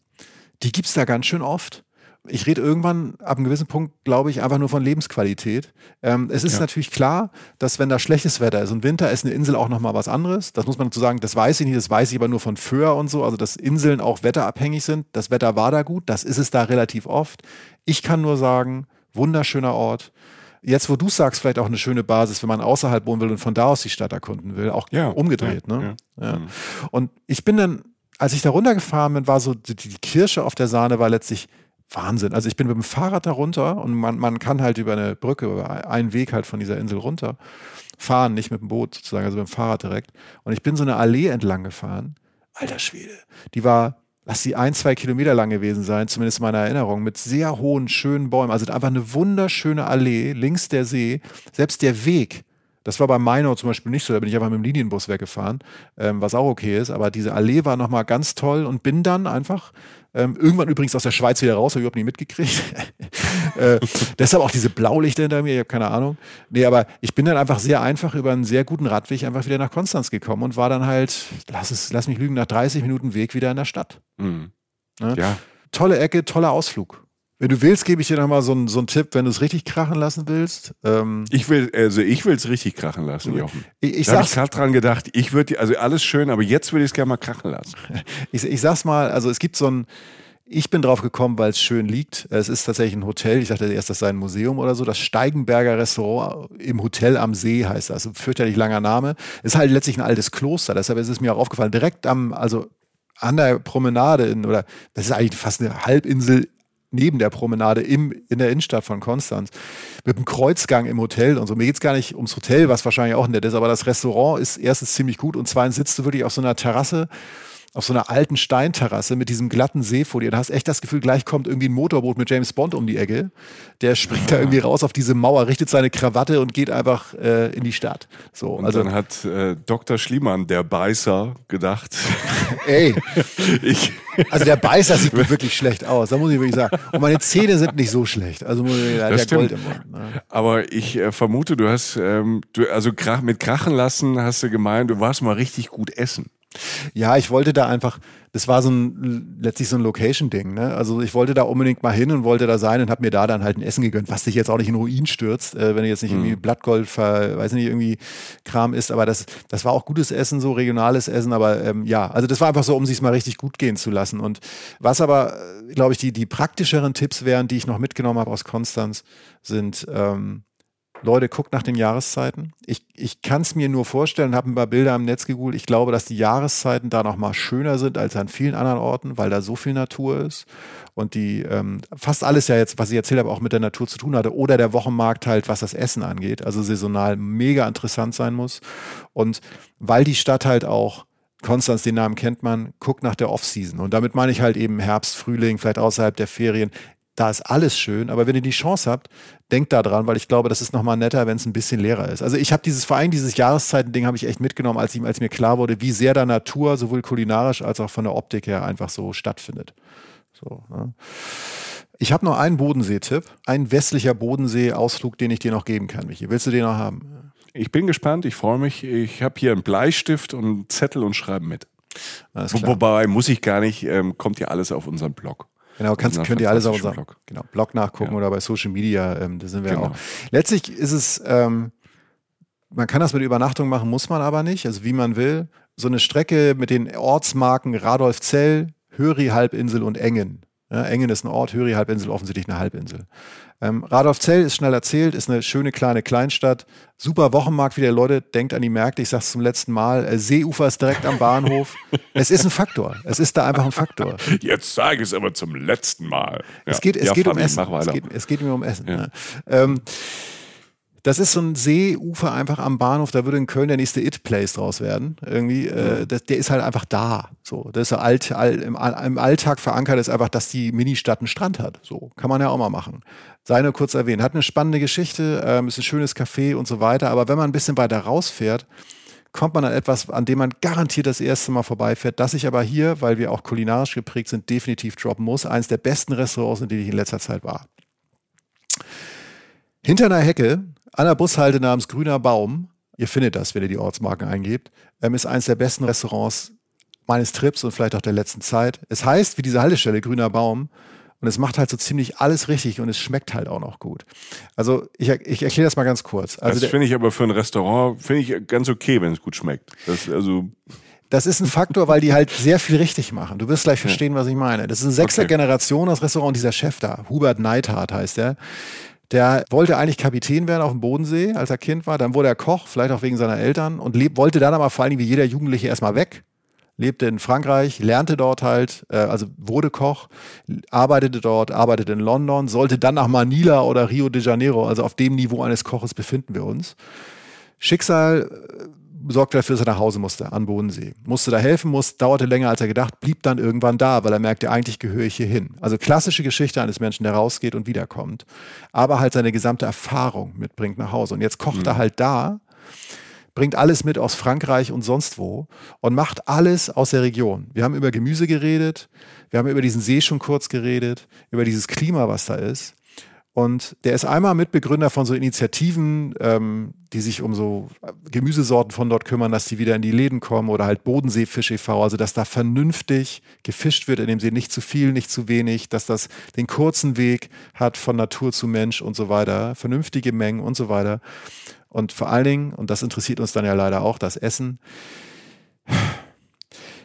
die gibt es da ganz schön oft ich rede irgendwann ab einem gewissen Punkt, glaube ich, einfach nur von Lebensqualität. Ähm, es ist ja. natürlich klar, dass wenn da schlechtes Wetter ist und Winter ist eine Insel auch nochmal was anderes. Das muss man dazu sagen, das weiß ich nicht, das weiß ich aber nur von Föhr und so, also dass Inseln auch wetterabhängig sind. Das Wetter war da gut, das ist es da relativ oft. Ich kann nur sagen, wunderschöner Ort. Jetzt, wo du sagst, vielleicht auch eine schöne Basis, wenn man außerhalb wohnen will und von da aus die Stadt erkunden will, auch ja, umgedreht. Ja, ne? Ja. Mhm. Und ich bin dann, als ich da runtergefahren bin, war so die, die Kirsche auf der Sahne war letztlich, Wahnsinn. Also ich bin mit dem Fahrrad da runter und man, man kann halt über eine Brücke, über einen Weg halt von dieser Insel runter fahren, nicht mit dem Boot sozusagen, also mit dem Fahrrad direkt. Und ich bin so eine Allee entlang gefahren. Alter Schwede. Die war, lass sie ein, zwei Kilometer lang gewesen sein, zumindest in meiner Erinnerung, mit sehr hohen, schönen Bäumen. Also einfach eine wunderschöne Allee, links der See. Selbst der Weg, das war bei Mainau zum Beispiel nicht so, da bin ich einfach mit dem Linienbus weggefahren, ähm, was auch okay ist. Aber diese Allee war nochmal ganz toll und bin dann einfach ähm, irgendwann übrigens aus der Schweiz wieder raus, habe ich überhaupt nicht mitgekriegt. äh, deshalb auch diese Blaulichter hinter mir, ich habe keine Ahnung. Nee, aber ich bin dann einfach sehr einfach über einen sehr guten Radweg einfach wieder nach Konstanz gekommen und war dann halt, lass es, lass mich lügen, nach 30 Minuten Weg wieder in der Stadt. Mhm. Ne? Ja. Tolle Ecke, toller Ausflug. Wenn du willst, gebe ich dir nochmal so, einen, so einen Tipp, wenn du es richtig krachen lassen willst. Ähm ich will, also ich will es richtig krachen lassen, Jochen. Ich, ich da habe ich gerade dran gedacht, ich würde, also alles schön, aber jetzt würde ich es gerne mal krachen lassen. ich, ich sag's mal, also es gibt so ein, ich bin drauf gekommen, weil es schön liegt. Es ist tatsächlich ein Hotel. Ich dachte erst, das sei ein Museum oder so. Das Steigenberger Restaurant im Hotel am See heißt das. Ein fürchterlich langer Name. Ist halt letztlich ein altes Kloster. Deshalb ist es mir auch aufgefallen. Direkt am, also an der Promenade in, oder das ist eigentlich fast eine Halbinsel neben der Promenade im, in der Innenstadt von Konstanz mit einem Kreuzgang im Hotel und so. Mir geht es gar nicht ums Hotel, was wahrscheinlich auch nett ist, aber das Restaurant ist erstens ziemlich gut und zweitens sitzt du wirklich auf so einer Terrasse auf so einer alten Steinterrasse mit diesem glatten See vor dir. Da hast echt das Gefühl, gleich kommt irgendwie ein Motorboot mit James Bond um die Ecke. Der springt ja. da irgendwie raus auf diese Mauer, richtet seine Krawatte und geht einfach äh, in die Stadt. So, und also, dann hat äh, Dr. Schliemann, der Beißer, gedacht. Ey, ich. Also der Beißer sieht mir wirklich schlecht aus, da muss ich wirklich sagen. Und meine Zähne sind nicht so schlecht. Also muss ich, das der Gold im Mund. Ne? Aber ich äh, vermute, du hast, ähm, du, also krach, mit Krachen lassen hast du gemeint, du warst mal richtig gut essen. Ja, ich wollte da einfach, das war so ein, letztlich so ein Location-Ding, ne? Also ich wollte da unbedingt mal hin und wollte da sein und habe mir da dann halt ein Essen gegönnt, was dich jetzt auch nicht in Ruin stürzt, äh, wenn du jetzt nicht irgendwie mhm. Blattgold, ver, weiß nicht, irgendwie Kram ist, aber das, das war auch gutes Essen, so regionales Essen, aber ähm, ja, also das war einfach so, um sich mal richtig gut gehen zu lassen. Und was aber, äh, glaube ich, die, die praktischeren Tipps wären, die ich noch mitgenommen habe aus Konstanz, sind, ähm, Leute, guckt nach den Jahreszeiten. Ich, ich kann es mir nur vorstellen, habe ein paar Bilder im Netz gegoogelt. Ich glaube, dass die Jahreszeiten da noch mal schöner sind als an vielen anderen Orten, weil da so viel Natur ist und die ähm, fast alles ja jetzt, was ich erzählt habe, auch mit der Natur zu tun hatte oder der Wochenmarkt halt, was das Essen angeht, also saisonal mega interessant sein muss und weil die Stadt halt auch Konstanz, den Namen kennt man, guckt nach der Off-Season. Und damit meine ich halt eben Herbst, Frühling, vielleicht außerhalb der Ferien da ist alles schön, aber wenn ihr die Chance habt, denkt da dran, weil ich glaube, das ist nochmal netter, wenn es ein bisschen leerer ist. Also ich habe dieses Verein, dieses Jahreszeiten-Ding habe ich echt mitgenommen, als, ich, als mir klar wurde, wie sehr da Natur sowohl kulinarisch als auch von der Optik her einfach so stattfindet. So, ne? Ich habe noch einen Bodensee-Tipp, ein westlicher Bodensee-Ausflug, den ich dir noch geben kann, Michi. Willst du den noch haben? Ich bin gespannt, ich freue mich. Ich habe hier einen Bleistift und einen Zettel und schreibe mit. Wobei muss ich gar nicht, ähm, kommt ja alles auf unseren Blog. Genau, kannst, könnt ihr alles auf unserem Blog. Genau, Blog nachgucken ja. oder bei Social Media, ähm, da sind wir genau. auch. Letztlich ist es, ähm, man kann das mit Übernachtung machen, muss man aber nicht, also wie man will. So eine Strecke mit den Ortsmarken Radolfzell, Höri-Halbinsel und Engen. Ja, Engen ist ein Ort, Höri-Halbinsel offensichtlich eine Halbinsel. Ähm, Radolfzell ist schnell erzählt, ist eine schöne kleine Kleinstadt. Super Wochenmarkt wieder, Leute, denkt an die Märkte. Ich sag's zum letzten Mal. Äh, Seeufer ist direkt am Bahnhof. es ist ein Faktor. Es ist da einfach ein Faktor. Jetzt sage ich es aber zum letzten Mal. Ja. Es geht, es ja, geht um Essen. Es geht, es geht mir um Essen. Ja. Ähm, das ist so ein Seeufer einfach am Bahnhof, da würde in Köln der nächste It-Place draus werden. Irgendwie, äh, das, der ist halt einfach da. So, das ist alt, all, im, im, Alltag verankert ist einfach, dass die Ministadt einen Strand hat. So, kann man ja auch mal machen. Sei nur kurz erwähnt. Hat eine spannende Geschichte, ähm, ist ein schönes Café und so weiter. Aber wenn man ein bisschen weiter rausfährt, kommt man an etwas, an dem man garantiert das erste Mal vorbeifährt, das ich aber hier, weil wir auch kulinarisch geprägt sind, definitiv droppen muss. Eines der besten Restaurants, in denen ich in letzter Zeit war. Hinter einer Hecke an der Bushalte namens Grüner Baum, ihr findet das, wenn ihr die Ortsmarken eingebt, ähm, ist eines der besten Restaurants meines Trips und vielleicht auch der letzten Zeit. Es heißt wie diese Haltestelle Grüner Baum und es macht halt so ziemlich alles richtig und es schmeckt halt auch noch gut. Also ich, ich erkläre das mal ganz kurz. Also das finde ich aber für ein Restaurant, finde ich ganz okay, wenn es gut schmeckt. Das, also das ist ein Faktor, weil die halt sehr viel richtig machen. Du wirst gleich verstehen, was ich meine. Das ist eine sechste okay. Generation, das Restaurant, dieser Chef da, Hubert Neithardt heißt der. Der wollte eigentlich Kapitän werden auf dem Bodensee, als er Kind war. Dann wurde er Koch, vielleicht auch wegen seiner Eltern und wollte dann aber vor allem wie jeder Jugendliche erstmal weg. Lebte in Frankreich, lernte dort halt, äh, also wurde Koch, arbeitete dort, arbeitete in London, sollte dann nach Manila oder Rio de Janeiro, also auf dem Niveau eines Koches befinden wir uns. Schicksal äh, sorgte dafür, dass er nach Hause musste, an Bodensee. Musste da helfen, muss, dauerte länger als er gedacht, blieb dann irgendwann da, weil er merkte, eigentlich gehöre ich hier hin. Also klassische Geschichte eines Menschen, der rausgeht und wiederkommt, aber halt seine gesamte Erfahrung mitbringt nach Hause. Und jetzt kocht mhm. er halt da, bringt alles mit aus Frankreich und sonst wo und macht alles aus der Region. Wir haben über Gemüse geredet, wir haben über diesen See schon kurz geredet, über dieses Klima, was da ist. Und der ist einmal Mitbegründer von so Initiativen, ähm, die sich um so Gemüsesorten von dort kümmern, dass die wieder in die Läden kommen oder halt Bodenseefisch e.V., also dass da vernünftig gefischt wird in dem See, nicht zu viel, nicht zu wenig, dass das den kurzen Weg hat von Natur zu Mensch und so weiter, vernünftige Mengen und so weiter. Und vor allen Dingen, und das interessiert uns dann ja leider auch, das Essen,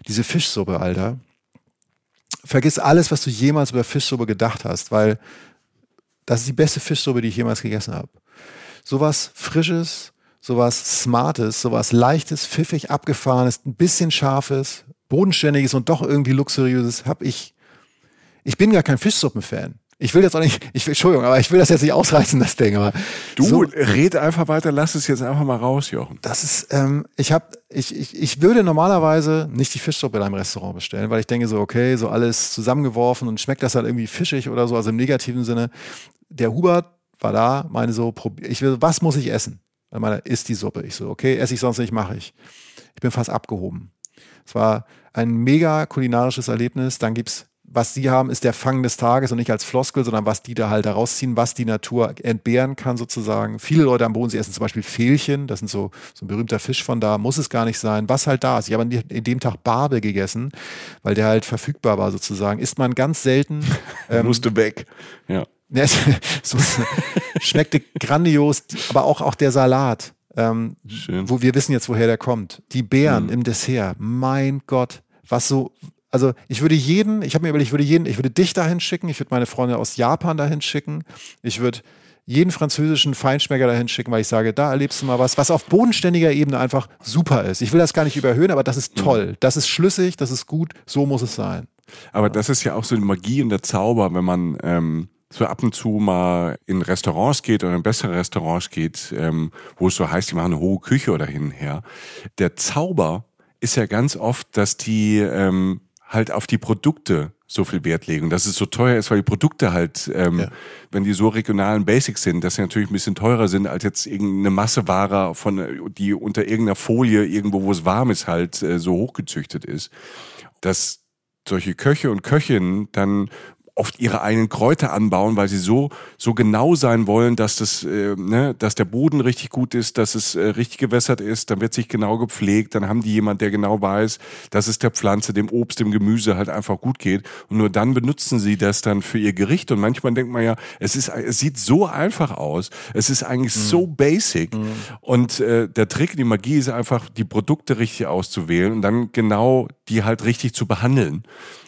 diese Fischsuppe, Alter. Vergiss alles, was du jemals über Fischsuppe gedacht hast, weil das ist die beste Fischsuppe, die ich jemals gegessen habe. Sowas Frisches, sowas Smartes, sowas Leichtes, pfiffig, abgefahrenes, ein bisschen Scharfes, Bodenständiges und doch irgendwie Luxuriöses habe ich. Ich bin gar kein Fischsuppen-Fan. Ich will jetzt auch nicht, ich will, Entschuldigung, aber ich will das jetzt nicht ausreißen, das Ding. Aber du so, red einfach weiter, lass es jetzt einfach mal raus, Jochen. Das ist, ähm, ich habe, ich, ich, ich würde normalerweise nicht die Fischsuppe in einem Restaurant bestellen, weil ich denke so, okay, so alles zusammengeworfen und schmeckt das halt irgendwie fischig oder so, also im negativen Sinne. Der Hubert war da, meine so, ich will, was muss ich essen? Er meine, isst die Suppe. Ich so, okay, esse ich sonst nicht, mache ich. Ich bin fast abgehoben. Es war ein mega kulinarisches Erlebnis. Dann gibt's was sie haben, ist der Fang des Tages und nicht als Floskel, sondern was die da halt herausziehen, was die Natur entbehren kann sozusagen. Viele Leute am Boden, sie essen zum Beispiel Fehlchen, das sind so, so ein berühmter Fisch von da, muss es gar nicht sein, was halt da ist. Ich habe in dem Tag Barbe gegessen, weil der halt verfügbar war sozusagen. Isst man ganz selten. Ähm, Musste weg, ja. so, schmeckte grandios, aber auch, auch der Salat. Ähm, Schön. wo wir wissen jetzt, woher der kommt. Die Beeren mhm. im Dessert, mein Gott, was so, also ich würde jeden, ich habe mir überlegt, ich würde jeden, ich würde dich dahin schicken, ich würde meine Freunde aus Japan dahin schicken, ich würde jeden französischen Feinschmecker dahin schicken, weil ich sage, da erlebst du mal was, was auf bodenständiger Ebene einfach super ist. Ich will das gar nicht überhöhen, aber das ist mhm. toll, das ist schlüssig, das ist gut, so muss es sein. Aber das ist ja auch so die Magie und der Zauber, wenn man ähm, so ab und zu mal in Restaurants geht oder in bessere Restaurants geht, ähm, wo es so heißt, die machen eine hohe Küche oder hin und her. Der Zauber ist ja ganz oft, dass die ähm, halt auf die Produkte so viel Wert legen. Dass es so teuer ist, weil die Produkte halt, ähm, ja. wenn die so regionalen Basics sind, dass sie natürlich ein bisschen teurer sind als jetzt irgendeine Masseware von, die unter irgendeiner Folie irgendwo, wo es warm ist, halt äh, so hochgezüchtet ist. Dass solche Köche und Köchinnen dann oft ihre eigenen Kräuter anbauen, weil sie so so genau sein wollen, dass das, äh, ne, dass der Boden richtig gut ist, dass es äh, richtig gewässert ist. Dann wird sich genau gepflegt. Dann haben die jemand, der genau weiß, dass es der Pflanze, dem Obst, dem Gemüse halt einfach gut geht. Und nur dann benutzen sie das dann für ihr Gericht. Und manchmal denkt man ja, es ist, es sieht so einfach aus. Es ist eigentlich mhm. so basic. Mhm. Und äh, der Trick, die Magie ist einfach, die Produkte richtig auszuwählen und dann genau die halt richtig zu behandeln.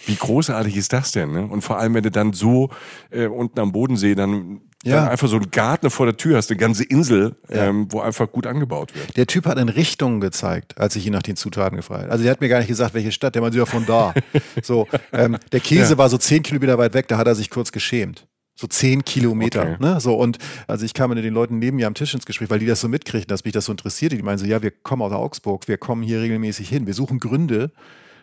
Wie großartig ist das denn? Ne? Und vor allem, wenn du dann so äh, unten am Bodensee dann, ja. einfach so einen Garten vor der Tür hast, eine ganze Insel, ja. ähm, wo einfach gut angebaut wird. Der Typ hat in Richtungen gezeigt, als ich ihn nach den Zutaten gefragt habe. Also der hat mir gar nicht gesagt, welche Stadt, der meinte ja von da. so, ähm, der Käse ja. war so zehn Kilometer weit weg, da hat er sich kurz geschämt so zehn Kilometer. Okay. Ne? So, und also ich kam mit den Leuten neben mir am Tisch ins Gespräch, weil die das so mitkriegen, dass mich das so interessiert. Die meinen so, ja, wir kommen aus Augsburg, wir kommen hier regelmäßig hin, wir suchen Gründe,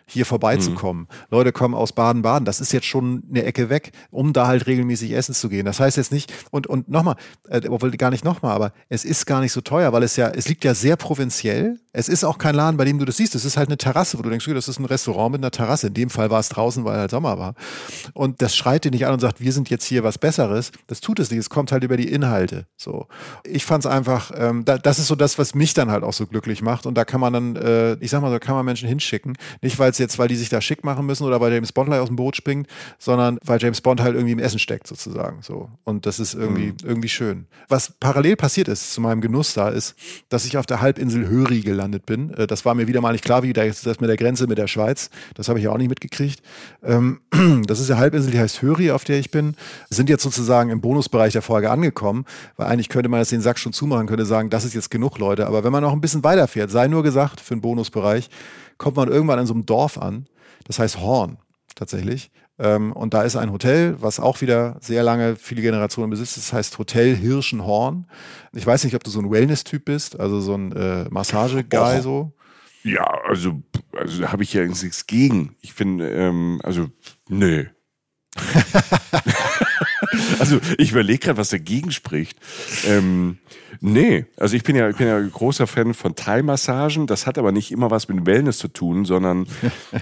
hier vorbeizukommen. Mhm. Leute kommen aus Baden-Baden, das ist jetzt schon eine Ecke weg, um da halt regelmäßig essen zu gehen. Das heißt jetzt nicht, und, und nochmal, äh, obwohl gar nicht nochmal, aber es ist gar nicht so teuer, weil es ja, es liegt ja sehr provinziell. Es ist auch kein Laden, bei dem du das siehst. Es ist halt eine Terrasse, wo du denkst, das ist ein Restaurant mit einer Terrasse. In dem Fall war es draußen, weil halt Sommer war. Und das schreit dir nicht an und sagt, wir sind jetzt hier was Besseres. Das tut es nicht. Es kommt halt über die Inhalte. So. Ich fand es einfach, ähm, da, das ist so das, was mich dann halt auch so glücklich macht. Und da kann man dann, äh, ich sag mal, da kann man Menschen hinschicken. Nicht, weil es jetzt, weil die sich da schick machen müssen oder weil James Bond aus dem Boot springt, sondern weil James Bond halt irgendwie im Essen steckt, sozusagen. So. Und das ist irgendwie, mhm. irgendwie schön. Was parallel passiert ist zu meinem Genuss da, ist, dass ich auf der Halbinsel Höri gelandet bin. Äh, das war mir wieder mal nicht klar, wie das mit der Grenze mit der Schweiz. Das habe ich ja auch nicht mitgekriegt. Ähm, das ist eine Halbinsel, die heißt Höri, auf der ich bin. Sind jetzt sozusagen im Bonusbereich der Folge angekommen, weil eigentlich könnte man jetzt den Sack schon zumachen, könnte sagen, das ist jetzt genug, Leute. Aber wenn man noch ein bisschen weiterfährt, sei nur gesagt, für den Bonusbereich, kommt man irgendwann in so einem Dorf an, das heißt Horn tatsächlich. Ähm, und da ist ein Hotel, was auch wieder sehr lange, viele Generationen besitzt. Das heißt Hotel Hirschenhorn. Ich weiß nicht, ob du so ein Wellness-Typ bist, also so ein äh, Massage-Guy so. Ja, also, also habe ich ja nichts gegen. Ich finde, ähm, also, nö. also ich überlege gerade, was dagegen spricht. Ähm, nee, also ich bin ja, ich bin ja großer Fan von Thai-Massagen. Das hat aber nicht immer was mit Wellness zu tun, sondern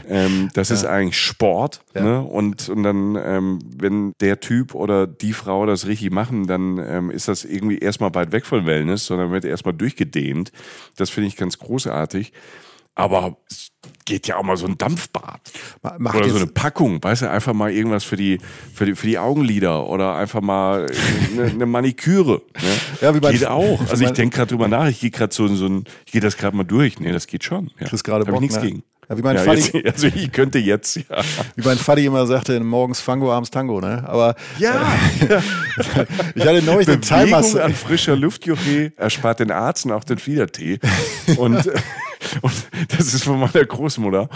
ähm, das ja. ist eigentlich Sport. Ja. Ne? Und, und dann, ähm, wenn der Typ oder die Frau das richtig machen, dann ähm, ist das irgendwie erstmal weit weg von Wellness, sondern wird erstmal durchgedehnt. Das finde ich ganz großartig. Aber geht ja auch mal so ein Dampfbad. Macht oder so eine Packung, weißt du, einfach mal irgendwas für die, für die, für die Augenlider oder einfach mal eine, eine Maniküre. Ne? Ja, wie geht auch. Also ich denke gerade drüber nach, ich gehe gerade so, so ein, ich gehe das gerade mal durch. Nee, das geht schon. Ja. Das ist gerade Bock, nichts ne? gegen. Ja, wie mein ja, Fadi, jetzt, also ich könnte jetzt, ja. Wie mein Fadi immer sagte, morgens Fango, abends Tango, ne? Aber ja, äh, ich hatte neulich Bewegung an frischer Luft, Joche, erspart den Arzt und auch den Fliedertee. Und und das ist von meiner Großmutter.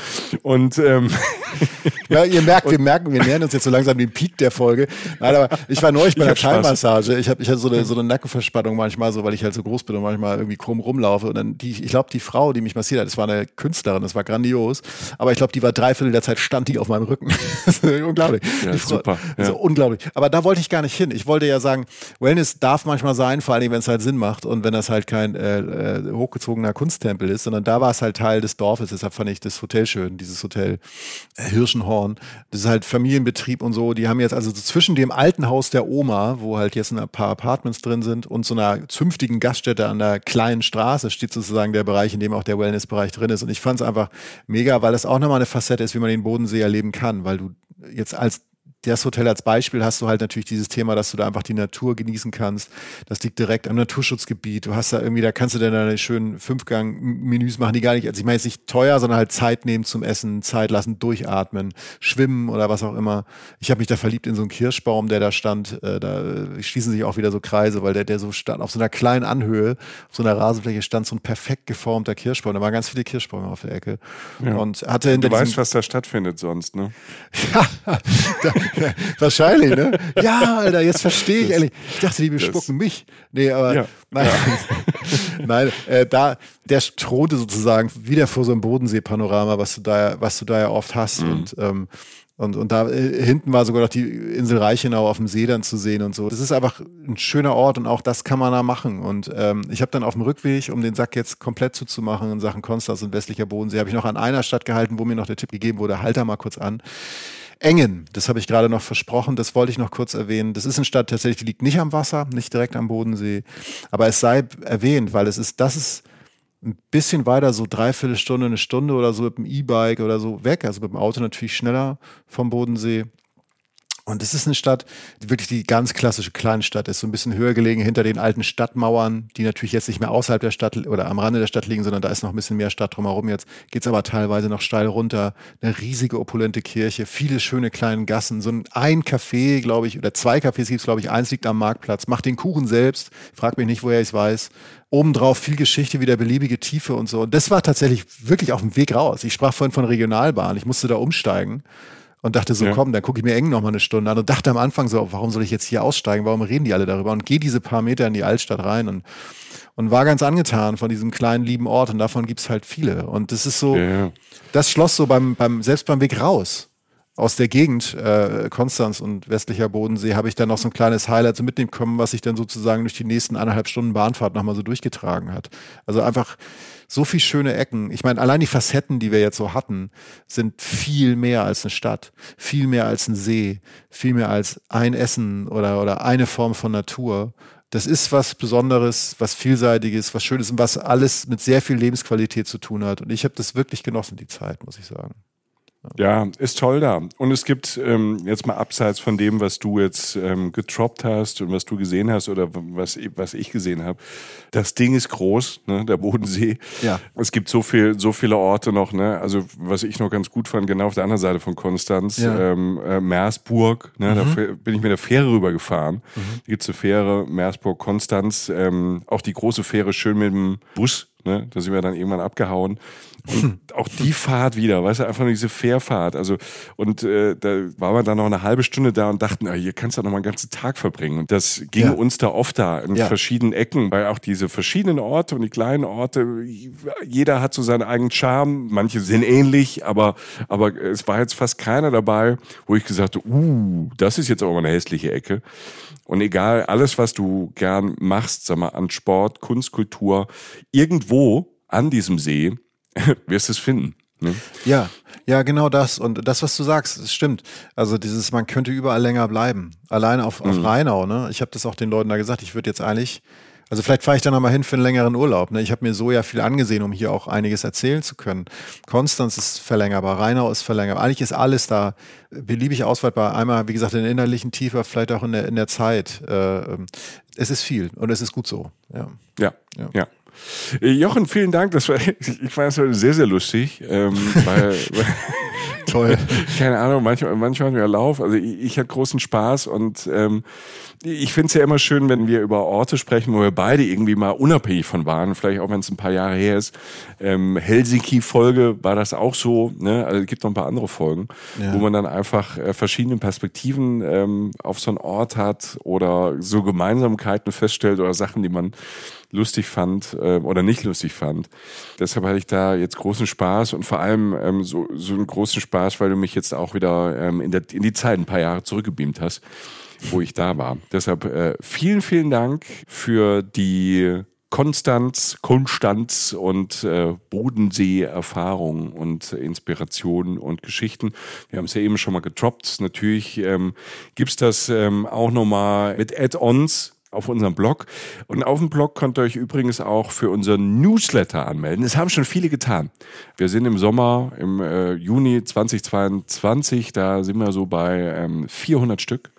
Und ähm, ja, ihr merkt, wir merken, wir nähern uns jetzt so langsam den Peak der Folge. Nein, aber ich war neulich bei der Thai-Massage. Ich habe ich hatte so eine, so eine Nackenverspannung manchmal, so weil ich halt so groß bin und manchmal irgendwie krumm rumlaufe. Und dann die, ich glaube, die Frau, die mich massiert hat, das war eine Künstlerin, das war grandios. Aber ich glaube, die war dreiviertel der Zeit stand die auf meinem Rücken. unglaublich. Ja, Frau, super. Ja. So unglaublich. Aber da wollte ich gar nicht hin. Ich wollte ja sagen, Wellness darf manchmal sein, vor allem wenn es halt Sinn macht und wenn das halt kein äh, äh hochgezogener Kunsttempel ist, sondern da war es halt Teil des Dorfes. Deshalb fand ich das Hotel schön, dieses Hotel Hirschenhorn. Das ist halt Familienbetrieb und so. Die haben jetzt also zwischen dem alten Haus der Oma, wo halt jetzt ein paar Apartments drin sind, und so einer zünftigen Gaststätte an der kleinen Straße steht sozusagen der Bereich, in dem auch der Wellnessbereich drin ist. Und ich fand es einfach mega, weil das auch nochmal eine Facette ist, wie man den Bodensee erleben kann, weil du jetzt als das Hotel als Beispiel hast du halt natürlich dieses Thema, dass du da einfach die Natur genießen kannst. Das liegt direkt am Naturschutzgebiet. Du hast da irgendwie, da kannst du dann deine schönen Fünfgang-Menüs machen, die gar nicht, also ich meine jetzt nicht teuer, sondern halt Zeit nehmen zum Essen, Zeit lassen, durchatmen, schwimmen oder was auch immer. Ich habe mich da verliebt in so einen Kirschbaum, der da stand. Äh, da schließen sich auch wieder so Kreise, weil der, der so stand, auf so einer kleinen Anhöhe, auf so einer Rasenfläche stand so ein perfekt geformter Kirschbaum. Da waren ganz viele Kirschbäume auf der Ecke. Ja. Und hatte Du weißt, was da stattfindet sonst, ne? ja, Wahrscheinlich, ne? Ja, Alter, jetzt verstehe ich ehrlich. Ich dachte, die bespucken mich. Nee, aber ja. nein. Ja. nein, äh, da, der thronte sozusagen wieder vor so einem Bodensee-Panorama, was du da, was du da ja oft hast. Mhm. Und ähm, und, und da äh, hinten war sogar noch die Insel Reichenau auf dem See dann zu sehen und so. Das ist einfach ein schöner Ort und auch das kann man da machen. Und ähm, ich habe dann auf dem Rückweg, um den Sack jetzt komplett zuzumachen in Sachen Konstanz und westlicher Bodensee, habe ich noch an einer Stadt gehalten, wo mir noch der Tipp gegeben wurde, halt da mal kurz an. Engen, das habe ich gerade noch versprochen, das wollte ich noch kurz erwähnen. Das ist eine Stadt tatsächlich, die liegt nicht am Wasser, nicht direkt am Bodensee, aber es sei erwähnt, weil es ist, das ist ein bisschen weiter, so dreiviertel Stunde, eine Stunde oder so mit dem E-Bike oder so weg, also mit dem Auto natürlich schneller vom Bodensee. Und es ist eine Stadt, die wirklich die ganz klassische Kleinstadt ist, so ein bisschen höher gelegen hinter den alten Stadtmauern, die natürlich jetzt nicht mehr außerhalb der Stadt oder am Rande der Stadt liegen, sondern da ist noch ein bisschen mehr Stadt drumherum. Jetzt geht es aber teilweise noch steil runter. Eine riesige, opulente Kirche, viele schöne kleine Gassen, so ein, ein Café, glaube ich, oder zwei Cafés gibt es, glaube ich, eins liegt am Marktplatz, macht den Kuchen selbst, frag mich nicht, woher ich es weiß. Obendrauf viel Geschichte, wieder beliebige Tiefe und so. Und das war tatsächlich wirklich auf dem Weg raus. Ich sprach vorhin von Regionalbahn, ich musste da umsteigen und dachte so, ja. komm, dann gucke ich mir eng noch mal eine Stunde an und dachte am Anfang so, warum soll ich jetzt hier aussteigen? Warum reden die alle darüber? Und gehe diese paar Meter in die Altstadt rein und, und war ganz angetan von diesem kleinen, lieben Ort und davon gibt's halt viele. Und das ist so, ja. das schloss so beim, beim, selbst beim Weg raus aus der Gegend, äh, Konstanz und westlicher Bodensee, habe ich dann noch so ein kleines Highlight so mitnehmen können, was sich dann sozusagen durch die nächsten anderthalb Stunden Bahnfahrt nochmal so durchgetragen hat. Also einfach so viel schöne Ecken. Ich meine, allein die Facetten, die wir jetzt so hatten, sind viel mehr als eine Stadt, viel mehr als ein See, viel mehr als ein Essen oder, oder eine Form von Natur. Das ist was Besonderes, was Vielseitiges, was Schönes und was alles mit sehr viel Lebensqualität zu tun hat. Und ich habe das wirklich genossen, die Zeit, muss ich sagen. Ja, ist toll da. Und es gibt ähm, jetzt mal abseits von dem, was du jetzt ähm, getroppt hast und was du gesehen hast oder was, was ich gesehen habe. Das Ding ist groß, ne, der Bodensee. Ja. Es gibt so viel, so viele Orte noch. Ne? Also was ich noch ganz gut fand, genau auf der anderen Seite von Konstanz, ja. ähm, äh, Meersburg. Ne, mhm. Da bin ich mit der Fähre rübergefahren. Mhm. Da gibt's eine Fähre, Meersburg, Konstanz. Ähm, auch die große Fähre schön mit dem Bus Ne? Da sind wir dann irgendwann abgehauen. Und auch die Fahrt wieder, weißt du, einfach nur diese Fährfahrt. Also, und äh, da waren wir dann noch eine halbe Stunde da und dachten, ah, hier kannst du noch mal einen ganzen Tag verbringen. Und das ging ja. uns da oft da in ja. verschiedenen Ecken, weil auch diese verschiedenen Orte und die kleinen Orte, jeder hat so seinen eigenen Charme. Manche sind ähnlich, aber, aber es war jetzt fast keiner dabei, wo ich gesagt habe, uh, das ist jetzt auch mal eine hässliche Ecke. Und egal, alles, was du gern machst, sag mal, an Sport, Kunst, Kultur, irgendwo an diesem See, wirst du es finden. Ne? Ja, ja, genau das. Und das, was du sagst, das stimmt. Also dieses, man könnte überall länger bleiben. Allein auf, auf mhm. Rheinau, ne? Ich habe das auch den Leuten da gesagt, ich würde jetzt eigentlich, also vielleicht fahre ich da nochmal hin für einen längeren Urlaub. Ne? Ich habe mir so ja viel angesehen, um hier auch einiges erzählen zu können. Konstanz ist verlängerbar, Rheinau ist verlängerbar. Eigentlich ist alles da beliebig ausweitbar. Einmal, wie gesagt, in der innerlichen Tiefe, vielleicht auch in der, in der Zeit. Äh, ähm, es ist viel und es ist gut so. Ja, ja. ja. ja. Äh, Jochen, vielen Dank. Das war, ich fand es heute sehr, sehr lustig. Ähm, weil, Toll. Keine Ahnung, manchmal, manchmal ja Lauf. Also ich, ich hatte großen Spaß und ähm, ich finde es ja immer schön, wenn wir über Orte sprechen, wo wir beide irgendwie mal unabhängig von waren, vielleicht auch wenn es ein paar Jahre her ist. Ähm, Helsinki-Folge war das auch so, ne? Also es gibt noch ein paar andere Folgen, ja. wo man dann einfach äh, verschiedene Perspektiven ähm, auf so einen Ort hat oder so Gemeinsamkeiten feststellt oder Sachen, die man lustig fand äh, oder nicht lustig fand. Deshalb hatte ich da jetzt großen Spaß und vor allem ähm, so, so einen großen Spaß, weil du mich jetzt auch wieder ähm, in, der, in die Zeit ein paar Jahre zurückgebeamt hast, wo ich da war. Deshalb äh, vielen, vielen Dank für die Konstanz, Konstanz und äh, Bodensee-Erfahrung und Inspirationen und Geschichten. Wir haben es ja eben schon mal getroppt. Natürlich ähm, gibt's das ähm, auch nochmal mit Add-ons auf unserem Blog. Und auf dem Blog könnt ihr euch übrigens auch für unseren Newsletter anmelden. Das haben schon viele getan. Wir sind im Sommer, im äh, Juni 2022, da sind wir so bei ähm, 400 Stück.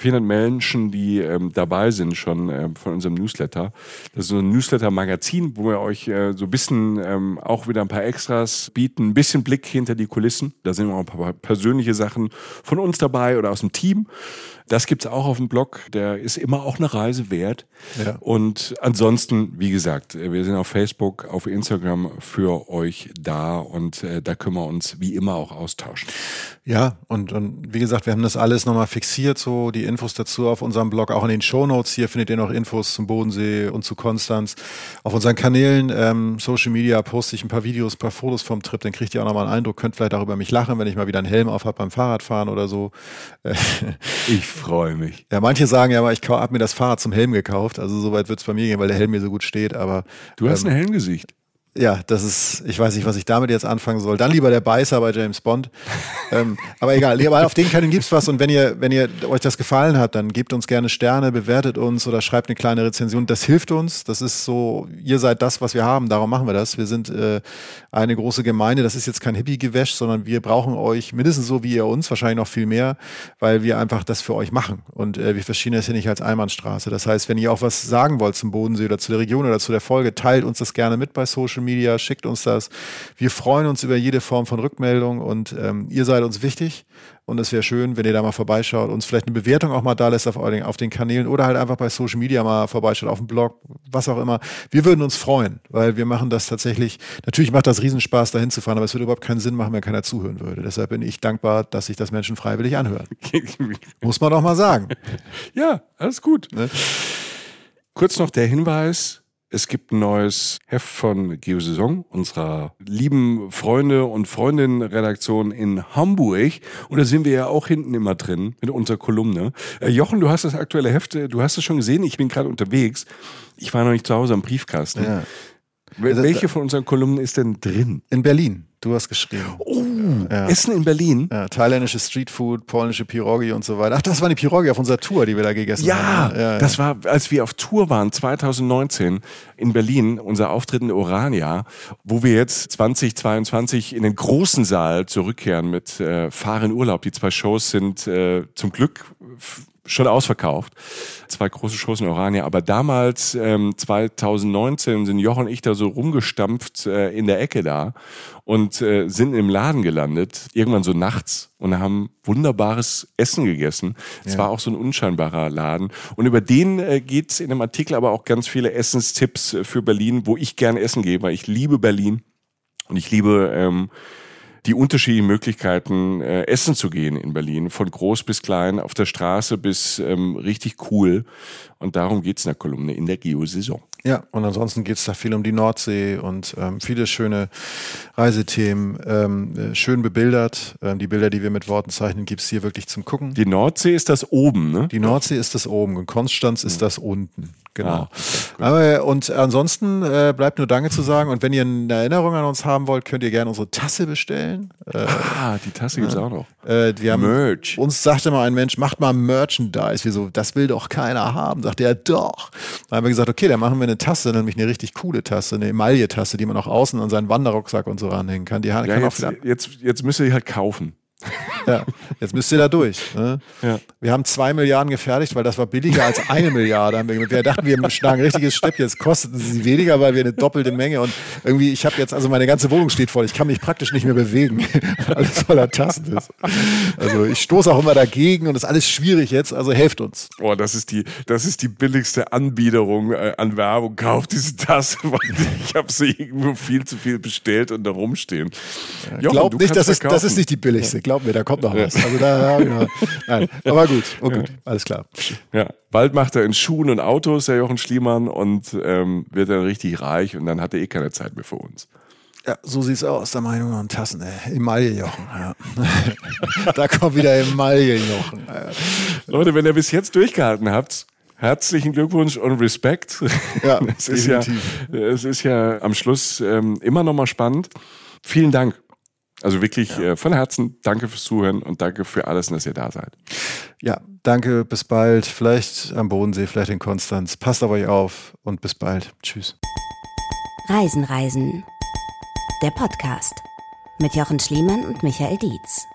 400 Menschen, die ähm, dabei sind schon ähm, von unserem Newsletter. Das ist so ein Newsletter-Magazin, wo wir euch äh, so ein bisschen ähm, auch wieder ein paar Extras bieten, ein bisschen Blick hinter die Kulissen. Da sind auch ein paar persönliche Sachen von uns dabei oder aus dem Team. Das gibt's auch auf dem Blog. Der ist immer auch eine Reise wert. Ja. Und ansonsten, wie gesagt, wir sind auf Facebook, auf Instagram für euch da und äh, da können wir uns wie immer auch austauschen. Ja, und, und wie gesagt, wir haben das alles nochmal fixiert, so die Infos dazu auf unserem Blog, auch in den Show Notes. Hier findet ihr noch Infos zum Bodensee und zu Konstanz. Auf unseren Kanälen, ähm, Social Media, poste ich ein paar Videos, ein paar Fotos vom Trip, dann kriegt ihr auch nochmal einen Eindruck, könnt vielleicht auch über mich lachen, wenn ich mal wieder einen Helm auf habe beim Fahrradfahren oder so. ich freue mich. Ja, manche sagen ja mal, ich habe mir das Fahrrad zum Helm gekauft. Also soweit wird es bei mir gehen, weil der Helm mir so gut steht. Aber du hast ähm, ein Helmgesicht ja, das ist, ich weiß nicht, was ich damit jetzt anfangen soll. Dann lieber der Beißer bei James Bond. ähm, aber egal, aber auf den Kanälen gibt's was und wenn ihr, wenn ihr euch das gefallen hat, dann gebt uns gerne Sterne, bewertet uns oder schreibt eine kleine Rezension. Das hilft uns. Das ist so, ihr seid das, was wir haben. Darum machen wir das. Wir sind äh, eine große Gemeinde. Das ist jetzt kein Hippie-Gewäsch, sondern wir brauchen euch mindestens so wie ihr uns, wahrscheinlich noch viel mehr, weil wir einfach das für euch machen. Und äh, wir verstehen das hier nicht als Einbahnstraße. Das heißt, wenn ihr auch was sagen wollt zum Bodensee oder zu der Region oder zu der Folge, teilt uns das gerne mit bei Social Social Media, schickt uns das. Wir freuen uns über jede Form von Rückmeldung und ähm, ihr seid uns wichtig. Und es wäre schön, wenn ihr da mal vorbeischaut, uns vielleicht eine Bewertung auch mal da lässt auf, auf den Kanälen oder halt einfach bei Social Media mal vorbeischaut, auf dem Blog, was auch immer. Wir würden uns freuen, weil wir machen das tatsächlich, natürlich macht das Riesenspaß, da hinzufahren, aber es würde überhaupt keinen Sinn machen, wenn keiner zuhören würde. Deshalb bin ich dankbar, dass sich das Menschen freiwillig anhören. Muss man doch mal sagen. Ja, alles gut. Ne? Kurz noch der Hinweis, es gibt ein neues Heft von Geosaison, unserer lieben Freunde und Freundinnen-Redaktion in Hamburg. Und da sind wir ja auch hinten immer drin mit unserer Kolumne. Äh, Jochen, du hast das aktuelle Heft, äh, du hast es schon gesehen, ich bin gerade unterwegs. Ich war noch nicht zu Hause am Briefkasten. Ja. Welche von unseren Kolumnen ist denn drin? In Berlin. Du hast geschrieben. Oh, ja. Essen in Berlin. Ja, thailändische Streetfood, polnische Pirogi und so weiter. Ach, das war die Pirogi auf unserer Tour, die wir da gegessen ja, haben. Ja, das war, als wir auf Tour waren, 2019 in Berlin, unser Auftritt in Orania, wo wir jetzt 2022 in den großen Saal zurückkehren mit äh, Fahren Urlaub. Die zwei Shows sind äh, zum Glück schon ausverkauft. Zwei große Shows in Orania. Aber damals, ähm, 2019, sind Jochen und ich da so rumgestampft äh, in der Ecke da und äh, sind im Laden gelandet, irgendwann so nachts und haben wunderbares Essen gegessen. Es ja. war auch so ein unscheinbarer Laden. Und über den äh, geht es in dem Artikel aber auch ganz viele Essenstipps für Berlin, wo ich gerne essen gehe, weil ich liebe Berlin und ich liebe ähm, die unterschiedlichen Möglichkeiten, äh, essen zu gehen in Berlin, von groß bis klein, auf der Straße bis ähm, richtig cool. Und darum geht's in der Kolumne in der Geosaison. Ja, und ansonsten geht's da viel um die Nordsee und ähm, viele schöne Reisethemen, ähm, äh, schön bebildert. Ähm, die Bilder, die wir mit Worten zeichnen, gibt's hier wirklich zum Gucken. Die Nordsee ist das oben, ne? Die Nordsee ist das oben und Konstanz ist das unten. Genau. Ah, Aber, und ansonsten äh, bleibt nur Danke zu sagen. Und wenn ihr eine Erinnerung an uns haben wollt, könnt ihr gerne unsere Tasse bestellen. Äh, ah, die Tasse gibt's auch noch. Äh, wir haben, Merch. Uns sagte mal ein Mensch, macht mal Merchandise. Wieso? Das will doch keiner haben. Sagt er, doch. Dann haben wir gesagt, okay, dann machen wir eine Tasse, nämlich eine richtig coole Tasse, eine Emaille-Tasse, die man auch außen an seinen Wanderrucksack und so ranhängen kann. Die ja, kann jetzt, jetzt, jetzt müsst ihr die halt kaufen. Ja, jetzt müsst ihr da durch. Ne? Ja. Wir haben zwei Milliarden gefertigt, weil das war billiger als eine Milliarde. Wir dachten, wir schlagen ein richtiges Stepp. Jetzt kostet sie weniger, weil wir eine doppelte Menge und irgendwie, ich habe jetzt, also meine ganze Wohnung steht voll. Ich kann mich praktisch nicht mehr bewegen. alles voller Tasten ist. Also ich stoße auch immer dagegen und ist alles schwierig jetzt. Also helft uns. Oh, das ist die, das ist die billigste Anbiederung äh, an Werbung. Kauft diese Tasse, weil ich habe sie irgendwo viel zu viel bestellt und da rumstehen. Ja, Glaub nicht, das ist, das ist nicht die billigste. Glaub mir, da kommt noch was. Also da, ja, nein. Aber gut, oh gut, alles klar. Ja, bald macht er in Schuhen und Autos, der Jochen Schliemann, und ähm, wird dann richtig reich und dann hat er eh keine Zeit mehr für uns. Ja, so sieht's aus. Da mache ich nur noch einen Tassen, ey. Emaillejochen. Ja. da kommt wieder Emaillejochen. Ja. Leute, wenn ihr bis jetzt durchgehalten habt, herzlichen Glückwunsch und Respekt. Ja, es ist ja, es ist ja am Schluss ähm, immer noch mal spannend. Vielen Dank. Also wirklich ja. äh, von Herzen danke fürs Zuhören und danke für alles, dass ihr da seid. Ja, danke, bis bald. Vielleicht am Bodensee, vielleicht in Konstanz. Passt auf euch auf und bis bald. Tschüss. Reisen, Reisen. Der Podcast mit Jochen Schliemann und Michael Dietz.